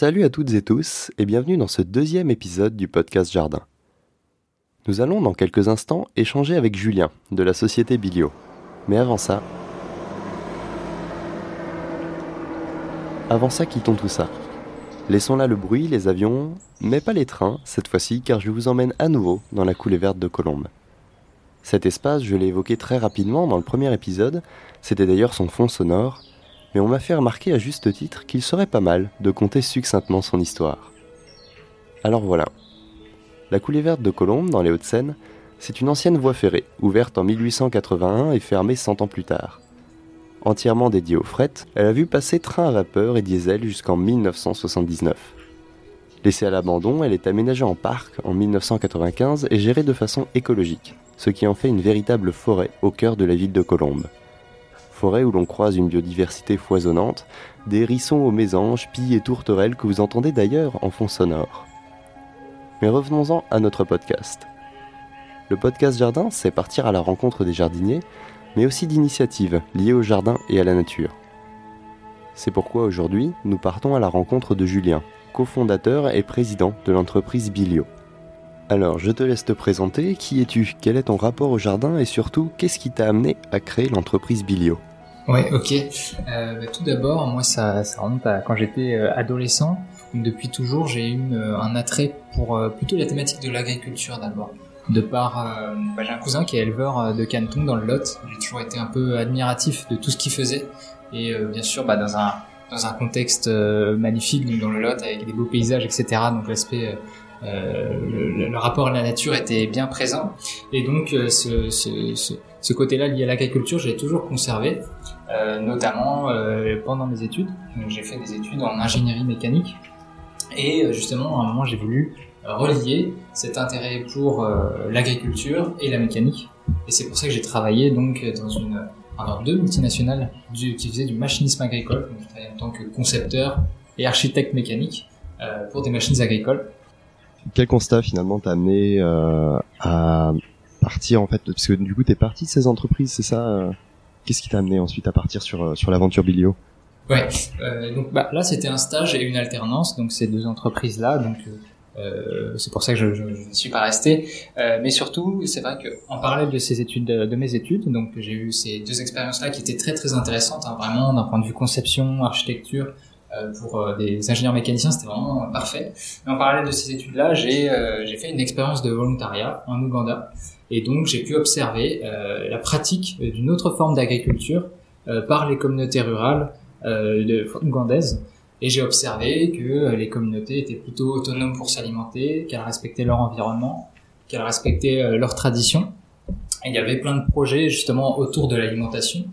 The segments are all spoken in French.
Salut à toutes et tous et bienvenue dans ce deuxième épisode du podcast Jardin. Nous allons dans quelques instants échanger avec Julien de la société Bilio. Mais avant ça... Avant ça, quittons tout ça. Laissons là le bruit, les avions, mais pas les trains cette fois-ci car je vous emmène à nouveau dans la coulée verte de Colombe. Cet espace, je l'ai évoqué très rapidement dans le premier épisode, c'était d'ailleurs son fond sonore, mais on m'a fait remarquer à juste titre qu'il serait pas mal de conter succinctement son histoire. Alors voilà. La coulée verte de Colombe, dans les Hauts-de-Seine, c'est une ancienne voie ferrée, ouverte en 1881 et fermée 100 ans plus tard. Entièrement dédiée au fret, elle a vu passer trains à vapeur et diesel jusqu'en 1979. Laissée à l'abandon, elle est aménagée en parc en 1995 et gérée de façon écologique, ce qui en fait une véritable forêt au cœur de la ville de Colombe forêt où l'on croise une biodiversité foisonnante, des hérissons aux mésanges, pies et tourterelles que vous entendez d'ailleurs en fond sonore. Mais revenons-en à notre podcast. Le podcast Jardin, c'est partir à la rencontre des jardiniers, mais aussi d'initiatives liées au jardin et à la nature. C'est pourquoi aujourd'hui, nous partons à la rencontre de Julien, cofondateur et président de l'entreprise Bilio. Alors, je te laisse te présenter. Qui es-tu? Quel est ton rapport au jardin? Et surtout, qu'est-ce qui t'a amené à créer l'entreprise Bilio Ouais, ok. Euh, bah, tout d'abord, moi, ça, remonte à quand j'étais euh, adolescent. Donc, depuis toujours, j'ai eu euh, un attrait pour plutôt la thématique de l'agriculture d'abord. De par, bah, j'ai un cousin qui est éleveur de canetons dans le Lot. J'ai toujours été un peu admiratif de tout ce qu'il faisait. Et bien sûr, bah, dans un dans un contexte magnifique, donc dans le Lot, avec des beaux paysages, etc. Donc l'aspect le, le, rapport à la nature était bien présent. Et donc euh, ce, ce, ce, ce côté-là lié à l'agriculture, j'ai toujours conservé, euh, notamment euh, pendant mes études. J'ai fait des études en ingénierie mécanique. Et justement à un moment j'ai voulu relier cet intérêt pour l'agriculture et la mécanique. Et c'est pour ça que j'ai travaillé donc dans une alors deux multinationales du, qui faisaient du machinisme agricole, donc en tant que concepteur et architecte mécanique pour des machines agricoles quel constat finalement t'a amené euh, à partir en fait parce que du coup t'es parti de ces entreprises c'est ça euh, qu'est-ce qui t'a amené ensuite à partir sur euh, sur l'aventure Bilio ouais euh, donc bah, là c'était un stage et une alternance donc ces deux entreprises là donc euh, c'est pour ça que je, ne suis pas resté. Mais surtout c'est vrai que en parallèle de ces études de, mes études donc j'ai eu ces deux expériences là qui étaient très très intéressantes hein, vraiment d'un point de vue conception architecture euh, pour euh, des ingénieurs mécaniciens, c'était vraiment parfait. Mais en parallèle de ces études-là, j'ai euh, j'ai fait une expérience de volontariat en Ouganda. Et donc, j'ai pu observer la pratique d'une autre forme d'agriculture par les communautés rurales de, ougandaises. Et j'ai observé que les communautés étaient plutôt autonomes pour s'alimenter, qu'elles respectaient leur environnement, qu'elles respectaient leurs traditions. Et il y avait plein de projets justement autour de l'alimentation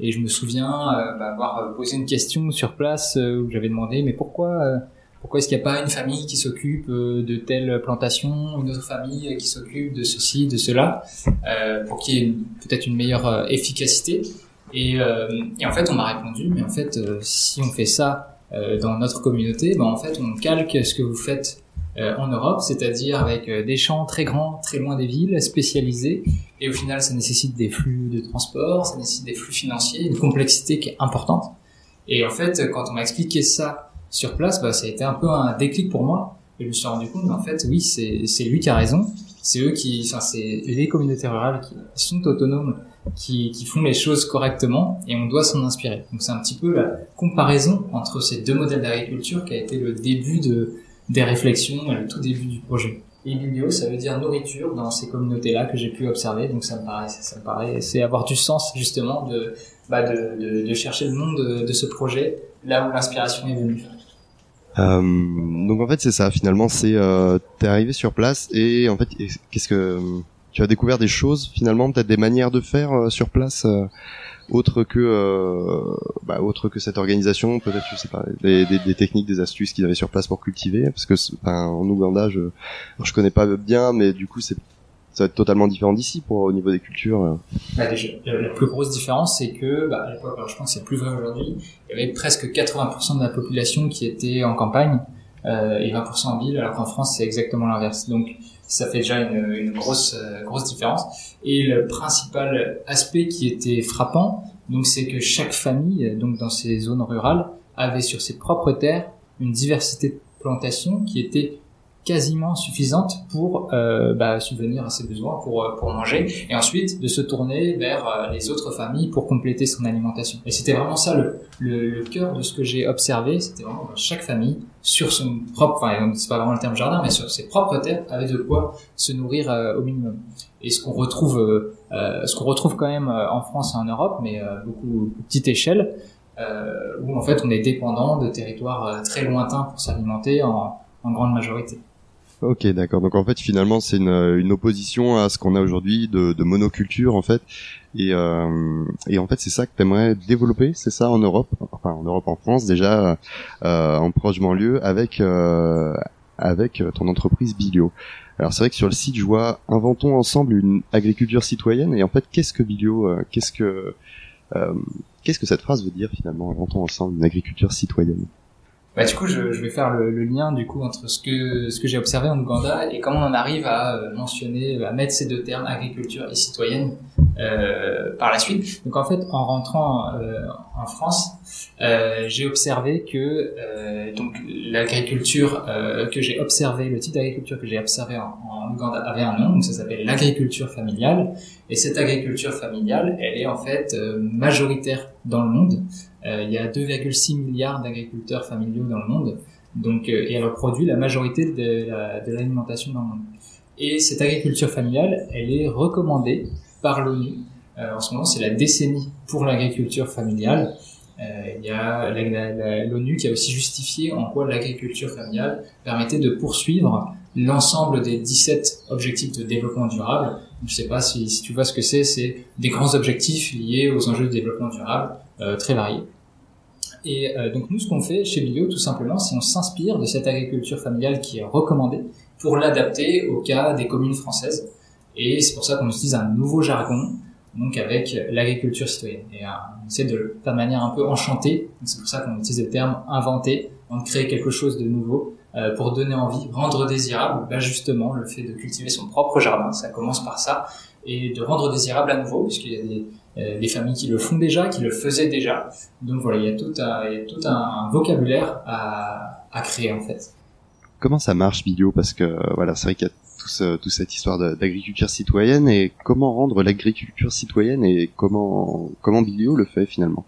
et je me souviens euh, bah, avoir euh, posé une question sur place euh, où j'avais demandé mais pourquoi pourquoi est-ce qu'il n'y a pas une famille qui s'occupe de telle plantation, une autre famille qui s'occupe de ceci, de cela, euh, pour qu'il y ait peut-être une meilleure efficacité. Et, euh, et, en fait, on m'a répondu, mais en fait, si on fait ça dans notre communauté, ben en fait, on calque ce que vous faites euh, en Europe, c'est-à-dire avec euh, des champs très grands, très loin des villes, spécialisés, et au final ça nécessite des flux de transport, ça nécessite des flux financiers, une complexité qui est importante. Et en fait, quand on m'a expliqué ça sur place, bah, ça a été un peu un déclic pour moi, et je me suis rendu compte, en fait, oui, c'est lui qui a raison, c'est eux qui, enfin, c'est les communautés rurales qui sont autonomes, qui, qui font les choses correctement, et on doit s'en inspirer. Donc c'est un petit peu la comparaison entre ces deux modèles d'agriculture qui a été le début de des réflexions à tout début du projet. Et biblio, ça veut dire nourriture dans ces communautés-là que j'ai pu observer. Donc ça me paraît, ça me paraît, c'est avoir du sens justement de, bah chercher le nom de, de, ce projet là où l'inspiration est venue. Euh, donc en fait c'est ça. Finalement c'est euh, t'es arrivé sur place et en fait qu'est-ce que tu as découvert des choses finalement peut-être des manières de faire euh, sur place. Euh, autre que euh, bah, autre que cette organisation peut-être je sais pas des, des, des techniques des astuces qu'ils avaient sur place pour cultiver? Parce que enfin, en Ouganda je je connais pas bien mais du coup c'est ça va être totalement différent d'ici pour au niveau des cultures. Bah, déjà, la plus grosse différence, c'est que bah, à l'époque, je pense que c'est plus vrai aujourd'hui, il y avait presque 80% de la population qui était en campagne euh, et 20% en ville, alors qu'en France, c'est exactement l'inverse. Donc, ça fait déjà une, grosse euh, grosse différence. Et le principal aspect qui était frappant, donc c'est que chaque famille, donc dans ces zones rurales, avait sur ses propres terres une diversité de plantations qui était quasiment suffisante pour euh, bah, subvenir à ses besoins, pour, euh, pour manger, et ensuite de se tourner vers euh, les autres familles pour compléter son alimentation. Et c'était vraiment ça le, le, le cœur de ce que j'ai observé, c'était vraiment chaque famille sur son propre, enfin c'est pas vraiment le terme jardin, mais sur ses propres terres, avait de quoi se nourrir euh, au minimum. Et ce qu'on retrouve, euh, ce qu'on retrouve quand même en France et en Europe, mais beaucoup petite échelle, où en fait on est dépendant de territoires très lointains pour s'alimenter en, en grande majorité. Ok, d'accord. Donc en fait, finalement, c'est une, une opposition à ce qu'on a aujourd'hui de, de, monoculture, en fait. Et, euh, et en fait, c'est ça que tu aimerais développer, c'est ça, en Europe, enfin en Europe, en France, déjà, euh, en proche banlieue, avec euh, avec ton entreprise Bilio. Alors c'est vrai que sur le site, je vois inventons ensemble une agriculture citoyenne. Et en fait, qu'est-ce que Bilio euh, Qu'est-ce que euh, qu'est-ce que cette phrase veut dire finalement Inventons ensemble une agriculture citoyenne? Bah, du coup, je, vais faire le, lien du coup entre ce que ce que j'ai observé en Ouganda et comment on arrive à euh, mentionner, à mettre ces deux termes agriculture et citoyenne euh, par la suite. Donc en fait, en rentrant euh, en France, euh, j'ai observé que euh, donc l'agriculture que j'ai observé, le type d'agriculture que j'ai observé en, en, Ouganda avait un nom, donc ça s'appelle l'agriculture familiale. Et cette agriculture familiale, elle est en fait majoritaire dans le monde. Euh, il y a 2,6 milliards d'agriculteurs familiaux dans le monde, donc euh, et elle reproduit la majorité de, l'alimentation dans le monde. Et cette agriculture familiale, elle est recommandée par l'ONU. Euh, en ce moment, c'est la décennie pour l'agriculture familiale. il y a l'ONU qui a aussi justifié en quoi l'agriculture familiale permettait de poursuivre l'ensemble des 17 objectifs de développement durable. Je ne sais pas si, si, tu vois ce que c'est, c'est des grands objectifs liés aux enjeux de développement durable euh, très variés. Et euh, donc nous, ce qu'on fait chez Bio, tout simplement, c'est on s'inspire de cette agriculture familiale qui est recommandée pour l'adapter au cas des communes françaises. Et c'est pour ça qu'on utilise un nouveau jargon, donc avec l'agriculture citoyenne. Et euh, on essaie de le faire de manière un peu enchantée. C'est pour ça qu'on utilise le terme inventé, on crée quelque chose de nouveau euh, pour donner envie, rendre désirable, bah justement le fait de cultiver son propre jardin, ça commence par ça, et de rendre désirable à nouveau, puisqu'il y a des, euh, des familles qui le font déjà, qui le faisaient déjà. Donc voilà, il y a tout un, il y a tout un vocabulaire à, à créer en fait. Comment ça marche Bilio Parce que voilà, c'est vrai qu'il y a toute cette histoire d'agriculture citoyenne et comment rendre l'agriculture citoyenne et comment comment Bilio le fait finalement?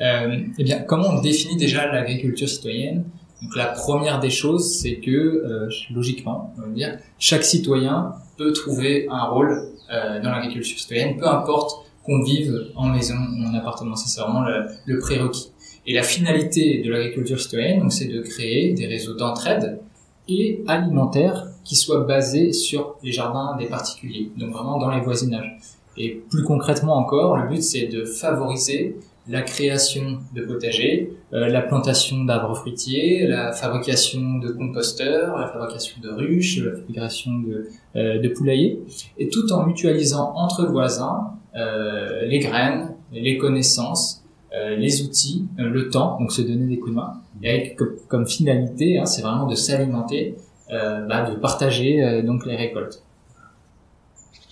Euh, Eh bien, comment on définit déjà l'agriculture citoyenne? Donc la première des choses, c'est que euh, logiquement, on va dire, chaque citoyen peut trouver un rôle euh, dans l'agriculture citoyenne, peu importe qu'on vive en maison ou en appartement. C'est vraiment le prérequis. Et la finalité de l'agriculture citoyenne, donc, c'est de créer des réseaux d'entraide et alimentaires qui soient basés sur les jardins des particuliers, donc vraiment dans les voisinages. Et plus concrètement encore, le but c'est de favoriser la création de potagers, euh, la plantation d'arbres fruitiers, la fabrication de composteurs, la fabrication de ruches, la fabrication de, euh, poulaillers, et tout en mutualisant entre voisins euh, les graines, les connaissances, euh, les outils, euh, le temps, donc se donner des coups de main, et avec comme, finalité, hein, c'est vraiment de s'alimenter, bah, de partager donc les récoltes.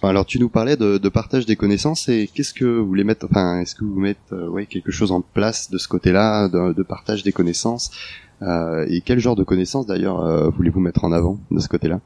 Alors tu nous parlais de, de partage des connaissances et qu'est-ce que vous voulez mettre Enfin, est-ce que vous mettez ouais quelque chose en place de ce côté-là, de, de, partage des connaissances euh, Et quel genre de connaissances d'ailleurs voulez-vous mettre en avant de ce côté-là?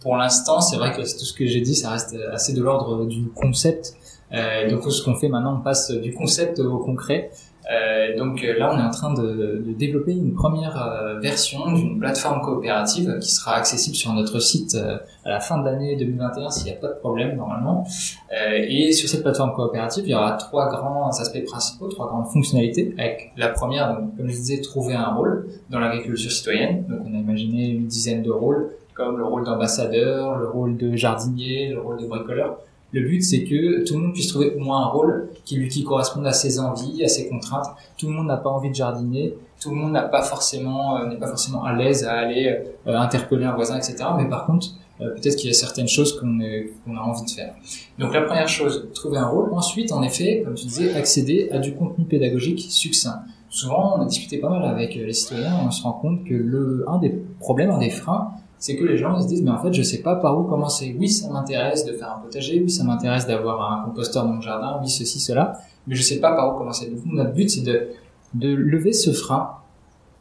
Pour l'instant, c'est vrai que tout ce que j'ai dit, ça reste assez de l'ordre du concept. Euh, donc ce qu'on fait maintenant, on passe du concept au concret. Euh, donc là, on est en train de, de développer une première euh, version d'une plateforme coopérative qui sera accessible sur notre site euh, à la fin de l'année 2021 s'il n'y a pas de problème normalement. Euh, et sur cette plateforme coopérative, il y aura trois grands aspects principaux, trois grandes fonctionnalités. Avec la première, donc, comme je disais, trouver un rôle dans l'agriculture citoyenne. Donc on a imaginé une dizaine de rôles comme le rôle d'ambassadeur, le rôle de jardinier, le rôle de bricoleur. Le but, c'est que tout le monde puisse trouver au moins un rôle qui lui qui corresponde à ses envies, à ses contraintes. Tout le monde n'a pas envie de jardiner, tout le monde n'a pas forcément euh, n'est pas forcément à l'aise à aller euh, interpeller un voisin, etc. Mais par contre, euh, peut-être qu'il y a certaines choses qu'on a envie de faire. Donc la première chose, trouver un rôle. Ensuite, en effet, comme tu disais, accéder à du contenu pédagogique succinct. Souvent, on a discuté pas mal avec les citoyens, on se rend compte que le un des problèmes, un des freins, c'est que les gens ils se disent mais en fait je sais pas par où commencer. Oui, ça m'intéresse de faire un potager, oui, ça m'intéresse d'avoir un composteur dans mon jardin, oui, ceci, cela, mais je sais pas par où commencer. Donc notre but c'est de lever ce frein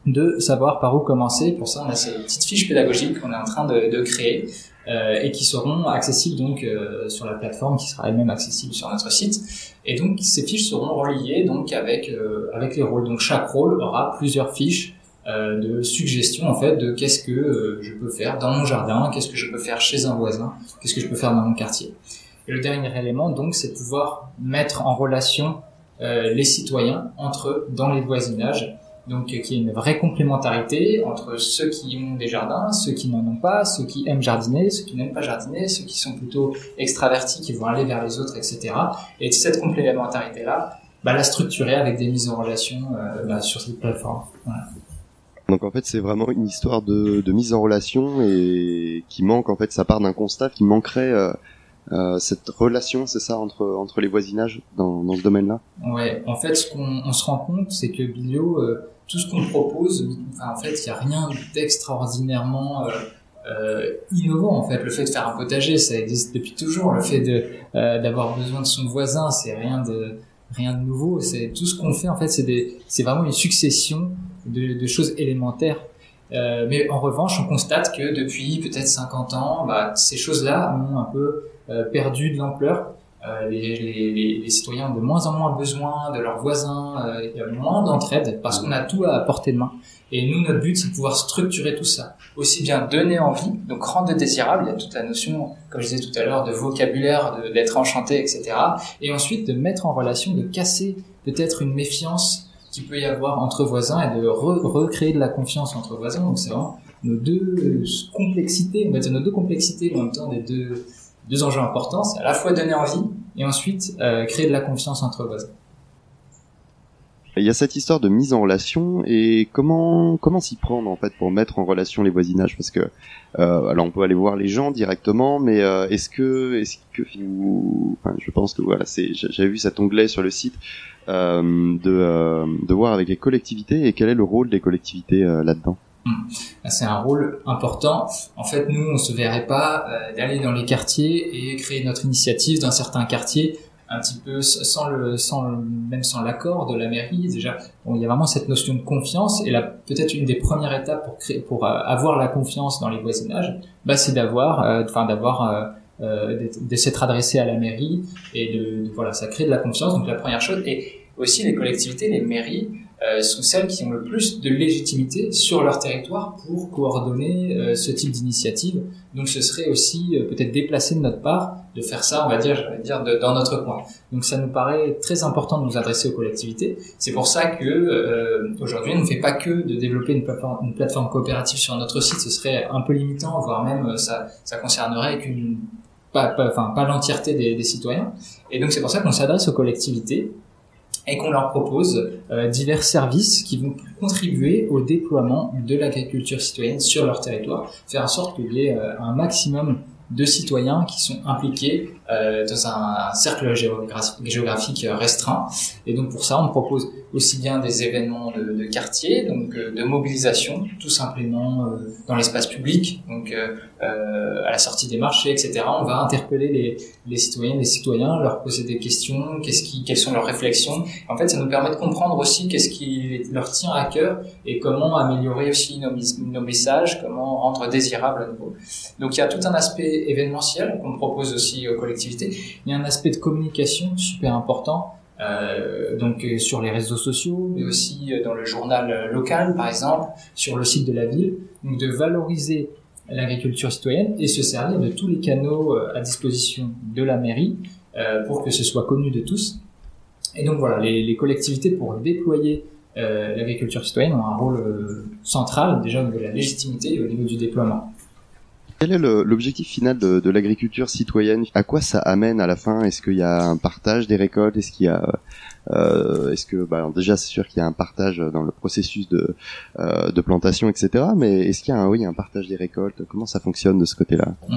de savoir par où commencer. Pour ça, on a ces petites fiches pédagogiques qu'on est en train de, de créer euh, et qui seront accessibles donc euh, sur la plateforme, qui sera elle-même accessible sur notre site. Et donc ces fiches seront reliées donc avec euh, avec les rôles. Donc chaque rôle aura plusieurs fiches euh, de suggestions en fait de qu'est-ce que je peux faire dans mon jardin, qu'est-ce que je peux faire chez un voisin, qu'est-ce que je peux faire dans mon quartier. Et le dernier élément donc c'est pouvoir mettre en relation les citoyens entre eux dans les voisinages donc qui est une vraie complémentarité entre ceux qui ont des jardins, ceux qui n'en ont pas, ceux qui aiment jardiner, ceux qui n'aiment pas jardiner, ceux qui sont plutôt extravertis, qui vont aller vers les autres, etc. Et cette complémentarité-là, bah, la structurer avec des mises en relation euh, bah, sur cette plateforme. Voilà. Donc en fait, c'est vraiment une histoire de, de, mise en relation et qui manque en fait, ça part d'un constat qui manquerait euh, euh, cette relation, c'est ça, entre entre les voisinages dans, dans ce domaine-là? Ouais, en fait, ce qu'on on se rend compte, c'est que Bilio euh, tout ce qu'on propose, en fait, il n'y a rien d'extraordinairement euh, euh, innovant. En fait, le fait de faire un potager, ça existe depuis toujours. Le fait de euh, d'avoir besoin de son voisin, c'est rien de rien de nouveau. C'est tout ce qu'on fait. En fait, c'est c'est vraiment une succession de, de choses élémentaires. Euh, mais en revanche, on constate que depuis peut-être 50 ans, bah, ces choses-là ont un peu euh, perdu de l'ampleur. Euh, les, les, les, citoyens ont de moins en moins besoin de leurs voisins, euh, il y a moins d'entraide parce qu'on a tout à portée de main. Et nous, notre but, c'est de pouvoir structurer tout ça. Aussi bien donner envie, donc rendre désirable, il y a toute la notion, comme je disais tout à l'heure, de vocabulaire, d'être enchanté, etc. Et ensuite, de mettre en relation, de casser peut-être une méfiance qu'il peut y avoir entre voisins et de recréer de la confiance entre voisins. Donc c'est vraiment nos deux complexités, on va dire nos deux complexités en même temps des deux, deux enjeux importants, c'est à la fois donner envie et ensuite euh, créer de la confiance entre voisins. Il y a cette histoire de mise en relation et comment comment s'y prendre en fait pour mettre en relation les voisinages? Parce que euh, alors on peut aller voir les gens directement mais euh, est-ce que est-ce que vous enfin, je pense que voilà c'est j'avais vu cet onglet sur le site euh, de euh, de voir avec les collectivités et quel est le rôle des collectivités euh, là-dedans? Bah, c'est un rôle important. En fait, nous, on se verrait pas euh, d'aller dans les quartiers et créer notre initiative d'un certain quartier un petit peu sans le, sans même sans l'accord de la mairie. Déjà, bon, il y a vraiment cette notion de confiance et là, peut-être une des premières étapes pour créer, pour euh, avoir la confiance dans les voisinages, bah, c'est d'avoir, euh, enfin, d'avoir euh, de s'être adressé à la mairie et de, de, voilà, ça crée de la confiance. Donc la première chose et aussi les collectivités, les mairies euh, sont celles qui ont le plus de légitimité sur leur territoire pour coordonner euh, ce type d'initiative. Donc ce serait aussi euh, peut-être déplacé de notre part de faire ça, on va dire, je vais dire, dans notre coin. Donc ça nous paraît très important de nous adresser aux collectivités. C'est pour ça que euh, aujourd'hui, on ne fait pas que de développer une plateforme, une plateforme coopérative sur notre site. Ce serait un peu limitant, voire même ça, ça concernerait qu'une pas, pas, enfin, pas l'entièreté des, des citoyens. Et donc c'est pour ça qu'on s'adresse aux collectivités et qu'on leur propose euh, divers services qui vont contribuer au déploiement de l'agriculture citoyenne sur leur territoire, faire en sorte qu'il y ait euh, un maximum de citoyens qui sont impliqués euh, dans un, cercle géographique restreint. Et donc pour ça, on propose aussi bien des événements de, quartier, donc euh, de mobilisation, tout simplement euh, dans l'espace public, donc euh, à la sortie des marchés, etc. On va interpeller les, les citoyennes, les citoyens, leur poser des questions, qu'est-ce qui, quelles sont leurs réflexions. En fait, ça nous permet de comprendre aussi qu'est-ce qui leur tient à cœur et comment améliorer aussi nos, nos messages, comment rendre désirable à nouveau. Donc il y a tout un aspect événementiel qu'on propose aussi aux Il y a un aspect de communication super important euh, donc euh, sur les réseaux sociaux, mais aussi euh, dans le journal local, par exemple, sur le site de la ville, donc de valoriser l'agriculture citoyenne et se servir de tous les canaux à disposition de la mairie pour que ce soit connu de tous. Et donc voilà, les, collectivités pour déployer l'agriculture citoyenne ont un rôle central déjà au niveau de la légitimité et au niveau du déploiement. Quel est l'objectif final de, de l'agriculture citoyenne? À quoi ça amène à la fin? Est-ce qu'il y a un partage des récoltes? Est-ce qu'il y a est-ce que bah, déjà c'est sûr qu'il y a un partage dans le processus de, euh, de plantation, etc. Mais est-ce qu'il y a un, oui, un partage des récoltes? Comment ça fonctionne de ce côté-là? Ouais.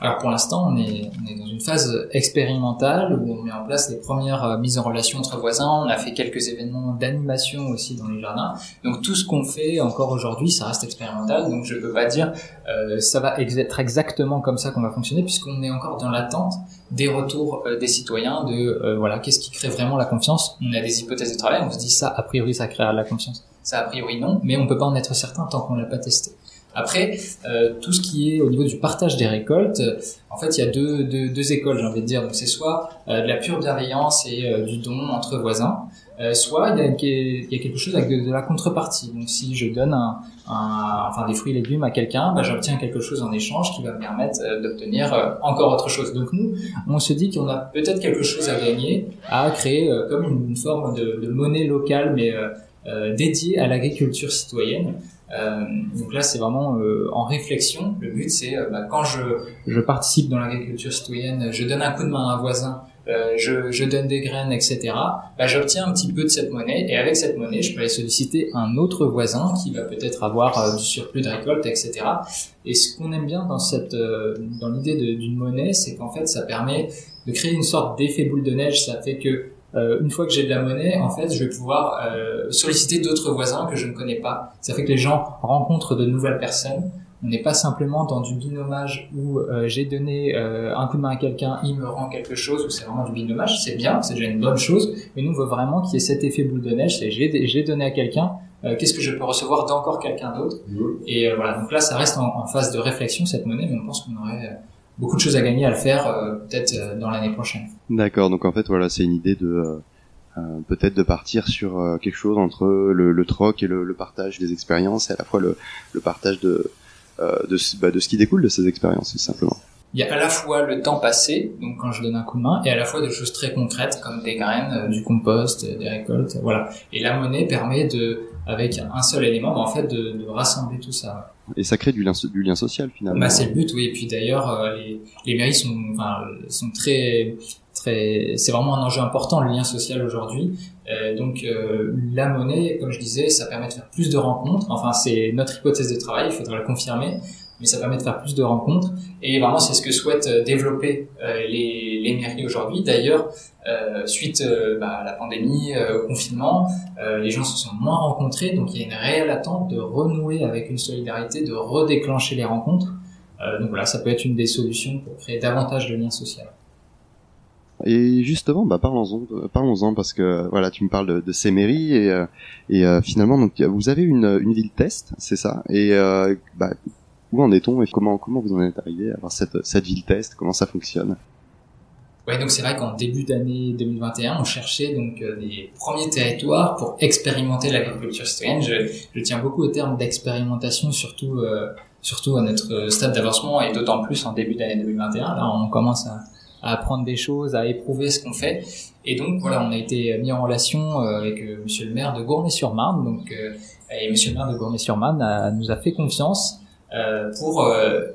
Alors pour l'instant, on est, on est dans une phase expérimentale où on met en place les premières euh, mises en relation entre voisins. On a fait quelques événements d'animation aussi dans les jardins. Donc tout ce qu'on fait encore aujourd'hui, ça reste expérimental. Donc je peux pas dire euh, ça va être exactement comme ça qu'on va fonctionner puisqu'on est encore dans l'attente des retours euh, des citoyens de euh, voilà qu'est-ce qui crée vraiment la confiance? On a des hypothèses de travail, on se dit ça, a priori, ça créera de la confiance. Ça, a priori, non, mais on peut pas en être certain tant qu'on l'a pas testé. Après, euh, tout ce qui est au niveau du partage des récoltes, euh, en fait, il y a deux, deux, deux écoles, j'ai envie de dire. Donc, c'est soit euh, de la pure bienveillance et euh, du don entre voisins, euh, soit il y, a, quelque chose avec de, de, la contrepartie. Donc, si je donne un, un, enfin des fruits et légumes à quelqu'un, bah, j'obtiens quelque chose en échange qui va me permettre d'obtenir encore autre chose. Donc, nous, on se dit qu'on a peut-être quelque chose à gagner à créer comme une, forme de, de monnaie locale, mais dédiée à l'agriculture citoyenne. Euh, donc là, c'est vraiment euh, en réflexion. Le but, c'est euh, bah, quand je, je participe dans l'agriculture citoyenne, je donne un coup de main à un voisin, euh, je, je, donne des graines, etc. Bah, j'obtiens un petit peu de cette monnaie et avec cette monnaie, je peux aller solliciter un autre voisin qui va peut-être avoir euh, du surplus de récolte, etc. Et ce qu'on aime bien dans cette, dans l'idée d'une monnaie, c'est qu'en fait, ça permet de créer une sorte d'effet boule de neige. Ça fait que euh, une fois que j'ai de la monnaie, en fait, je vais pouvoir euh, solliciter d'autres voisins que je ne connais pas. Ça fait que les gens rencontrent de nouvelles personnes. On n'est pas simplement dans du binomage où euh, j'ai donné euh, un coup de main à quelqu'un, il me rend quelque chose, ou c'est vraiment du binomage. C'est bien, c'est déjà une bonne chose, mais nous on veut vraiment qu'il y ait cet effet boule de neige. C'est j'ai donné à quelqu'un, euh, qu'est-ce que je peux recevoir d'encore quelqu'un d'autre? Mmh. Et voilà, donc là ça reste en, en, phase de réflexion cette monnaie, mais on pense qu'on aurait beaucoup de choses à gagner à le faire euh, peut-être euh, dans l'année prochaine. D'accord, donc en fait voilà, c'est une idée de euh, peut-être de partir sur quelque chose entre le, le troc et le, le, partage des expériences et à la fois le, le partage de de, bah, de ce qui découle de ces expériences, tout simplement. Il y a à la fois le temps passé, donc quand je donne un coup de main, et à la fois des choses très concrètes comme des graines, du compost, des récoltes, voilà. Et la monnaie permet de, avec un seul élément, bah, en fait, de, de rassembler tout ça. Et ça crée du lien, du lien social finalement. Bah, c'est le but, oui. Et puis d'ailleurs, euh, les, les mairies sont, enfin, sont très, c'est vraiment un enjeu important le lien social aujourd'hui. Euh, donc euh, la monnaie, comme je disais, ça permet de faire plus de rencontres. Enfin, c'est notre hypothèse de travail, il faudra le confirmer mais ça permet de faire plus de rencontres. Et vraiment, c'est ce que souhaitent euh, développer les, les mairies aujourd'hui. D'ailleurs, suite bah, à la pandémie, au confinement, les gens se sont moins rencontrés, donc il y a une réelle attente de renouer avec une solidarité, de redéclencher les rencontres. donc voilà, ça peut être une des solutions pour créer davantage de liens sociaux. Et justement, bah parlons-en, parlons-en parce que voilà, tu me parles de, ces mairies et, et finalement donc vous avez une, ville test, c'est ça? Et bah, où en est-on et comment comment vous en êtes arrivé à avoir cette cette ville test? Comment ça fonctionne? Ouais, donc c'est vrai qu'en début d'année 2021, on cherchait donc euh, des premiers territoires pour expérimenter l'agriculture citoyenne. Je, je, tiens beaucoup au terme d'expérimentation, surtout euh, surtout à notre stade d'avancement et d'autant plus en début d'année 2021. Là, on commence à, à apprendre des choses, à éprouver ce qu'on fait. Et donc voilà, on a été mis en relation euh, avec euh, Monsieur le maire de Gournay-sur-Marne. Donc euh, et Monsieur le maire de Gournay-sur-Marne nous a fait confiance pour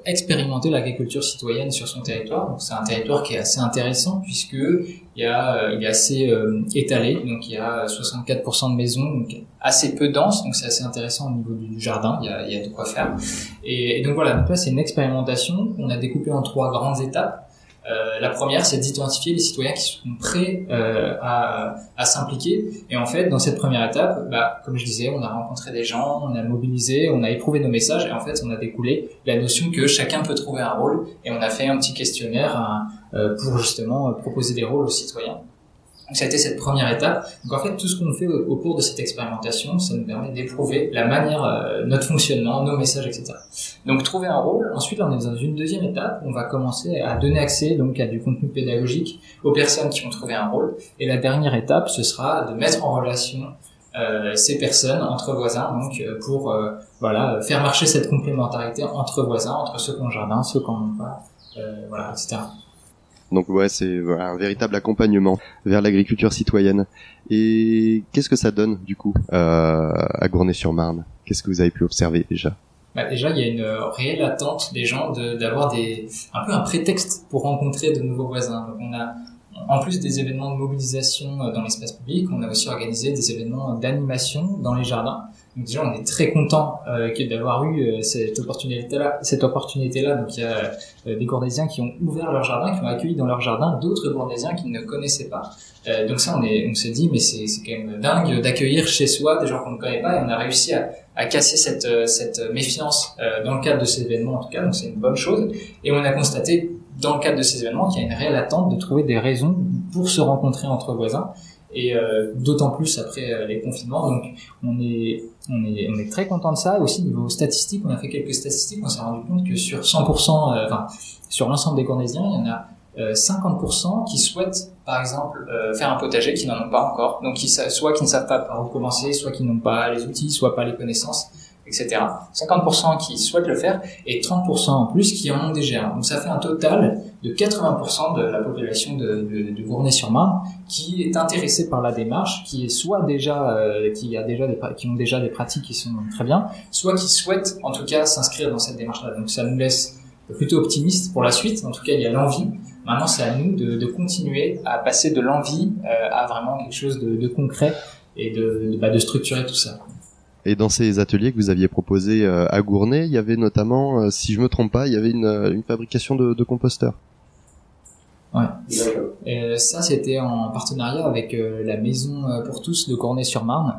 expérimenter l'agriculture citoyenne sur son territoire. Donc c'est un territoire qui est assez intéressant puisque il y a il est assez étalé, donc il y a 64% de maisons, donc assez peu dense, donc c'est assez intéressant au niveau du jardin. Il y a, il y a de quoi faire. Et, et donc voilà, donc là c'est une expérimentation qu'on a découpée en trois grandes étapes. Euh, la première, c'est d'identifier les citoyens qui sont prêts euh, à, à s'impliquer. Et en fait, dans cette première étape, bah, comme je disais, on a rencontré des gens, on a mobilisé, on a éprouvé nos messages, et en fait, on a découlé la notion que chacun peut trouver un rôle. Et on a fait un petit questionnaire euh, pour justement proposer des rôles aux citoyens. Donc ça a été cette première étape. Donc en fait, tout ce qu'on fait au, cours de cette expérimentation, ça nous permet d'éprouver la manière, euh, notre fonctionnement, nos messages, etc. Donc trouver un rôle. Ensuite, on est dans une deuxième étape. On va commencer à donner accès donc à du contenu pédagogique aux personnes qui ont trouvé un rôle. Et la dernière étape, ce sera de mettre en relation euh, ces personnes entre voisins, donc euh, pour euh, voilà faire marcher cette complémentarité entre voisins, entre ceux qui ont jardin, ceux qui n'en ont pas, euh, voilà, etc. Donc ouais, c'est un véritable accompagnement vers l'agriculture citoyenne. Et qu'est-ce que ça donne du coup euh, à Gournay-sur-Marne? Qu'est-ce que vous avez pu observer déjà? Bah déjà, il y a une réelle attente des gens d'avoir un peu un prétexte pour rencontrer de nouveaux voisins. Donc on a en plus des événements de mobilisation euh, dans l'espace public, on a aussi organisé des événements d'animation dans les jardins. Donc déjà, on est très content euh, d'avoir eu euh, cette opportunité-là. Donc il y a euh, des Gourdésiens qui ont ouvert leur jardin, qui ont accueilli dans leur jardin d'autres Gourdésiens qu'ils ne connaissaient pas. Euh, donc ça, on est, on dit, mais c'est quand même dingue d'accueillir chez soi des gens qu'on ne connaît pas, et on a réussi à, à casser cette, cette méfiance dans le cadre de ces événements en tout cas. Donc c'est une bonne chose. Et on a constaté dans le cadre de ces événements qu'il y a une réelle attente de trouver des raisons pour se rencontrer entre voisins. Et d'autant plus après les confinements. Donc on est on est on est très content de ça. Aussi niveau statistique, on a fait quelques statistiques, on s'est rendu compte que sur 100%, enfin sur l'ensemble des Cornésiens, il y en a 50% qui souhaitent, par exemple, faire un potager, qui n'en ont pas encore. Donc, qui, soit qui ne savent pas par où commencer, soit qui n'ont pas les outils, soit pas les connaissances etc. 50% qui souhaitent le faire et 30% en plus qui en ont déjà. Donc ça fait un total de 80% de la population de, Gournay-sur-Marne qui est intéressée par la démarche, qui est soit déjà euh, qui a déjà qui ont déjà des pratiques qui sont très bien, soit qui souhaitent en tout cas s'inscrire dans cette démarche-là. Donc ça nous laisse plutôt optimistes pour la suite. En tout cas, il y a l'envie. Maintenant, c'est à nous de, continuer à passer de l'envie euh, à vraiment quelque chose de, concret et bah, de structurer tout ça. Et dans ces ateliers que vous aviez proposés euh, à Gournay, il y avait notamment, euh, si je me trompe pas, il y avait une, euh, une fabrication de, de composteurs. Ouais. Et ça, c'était en partenariat avec la Maison pour tous de Gournay-sur-Marne.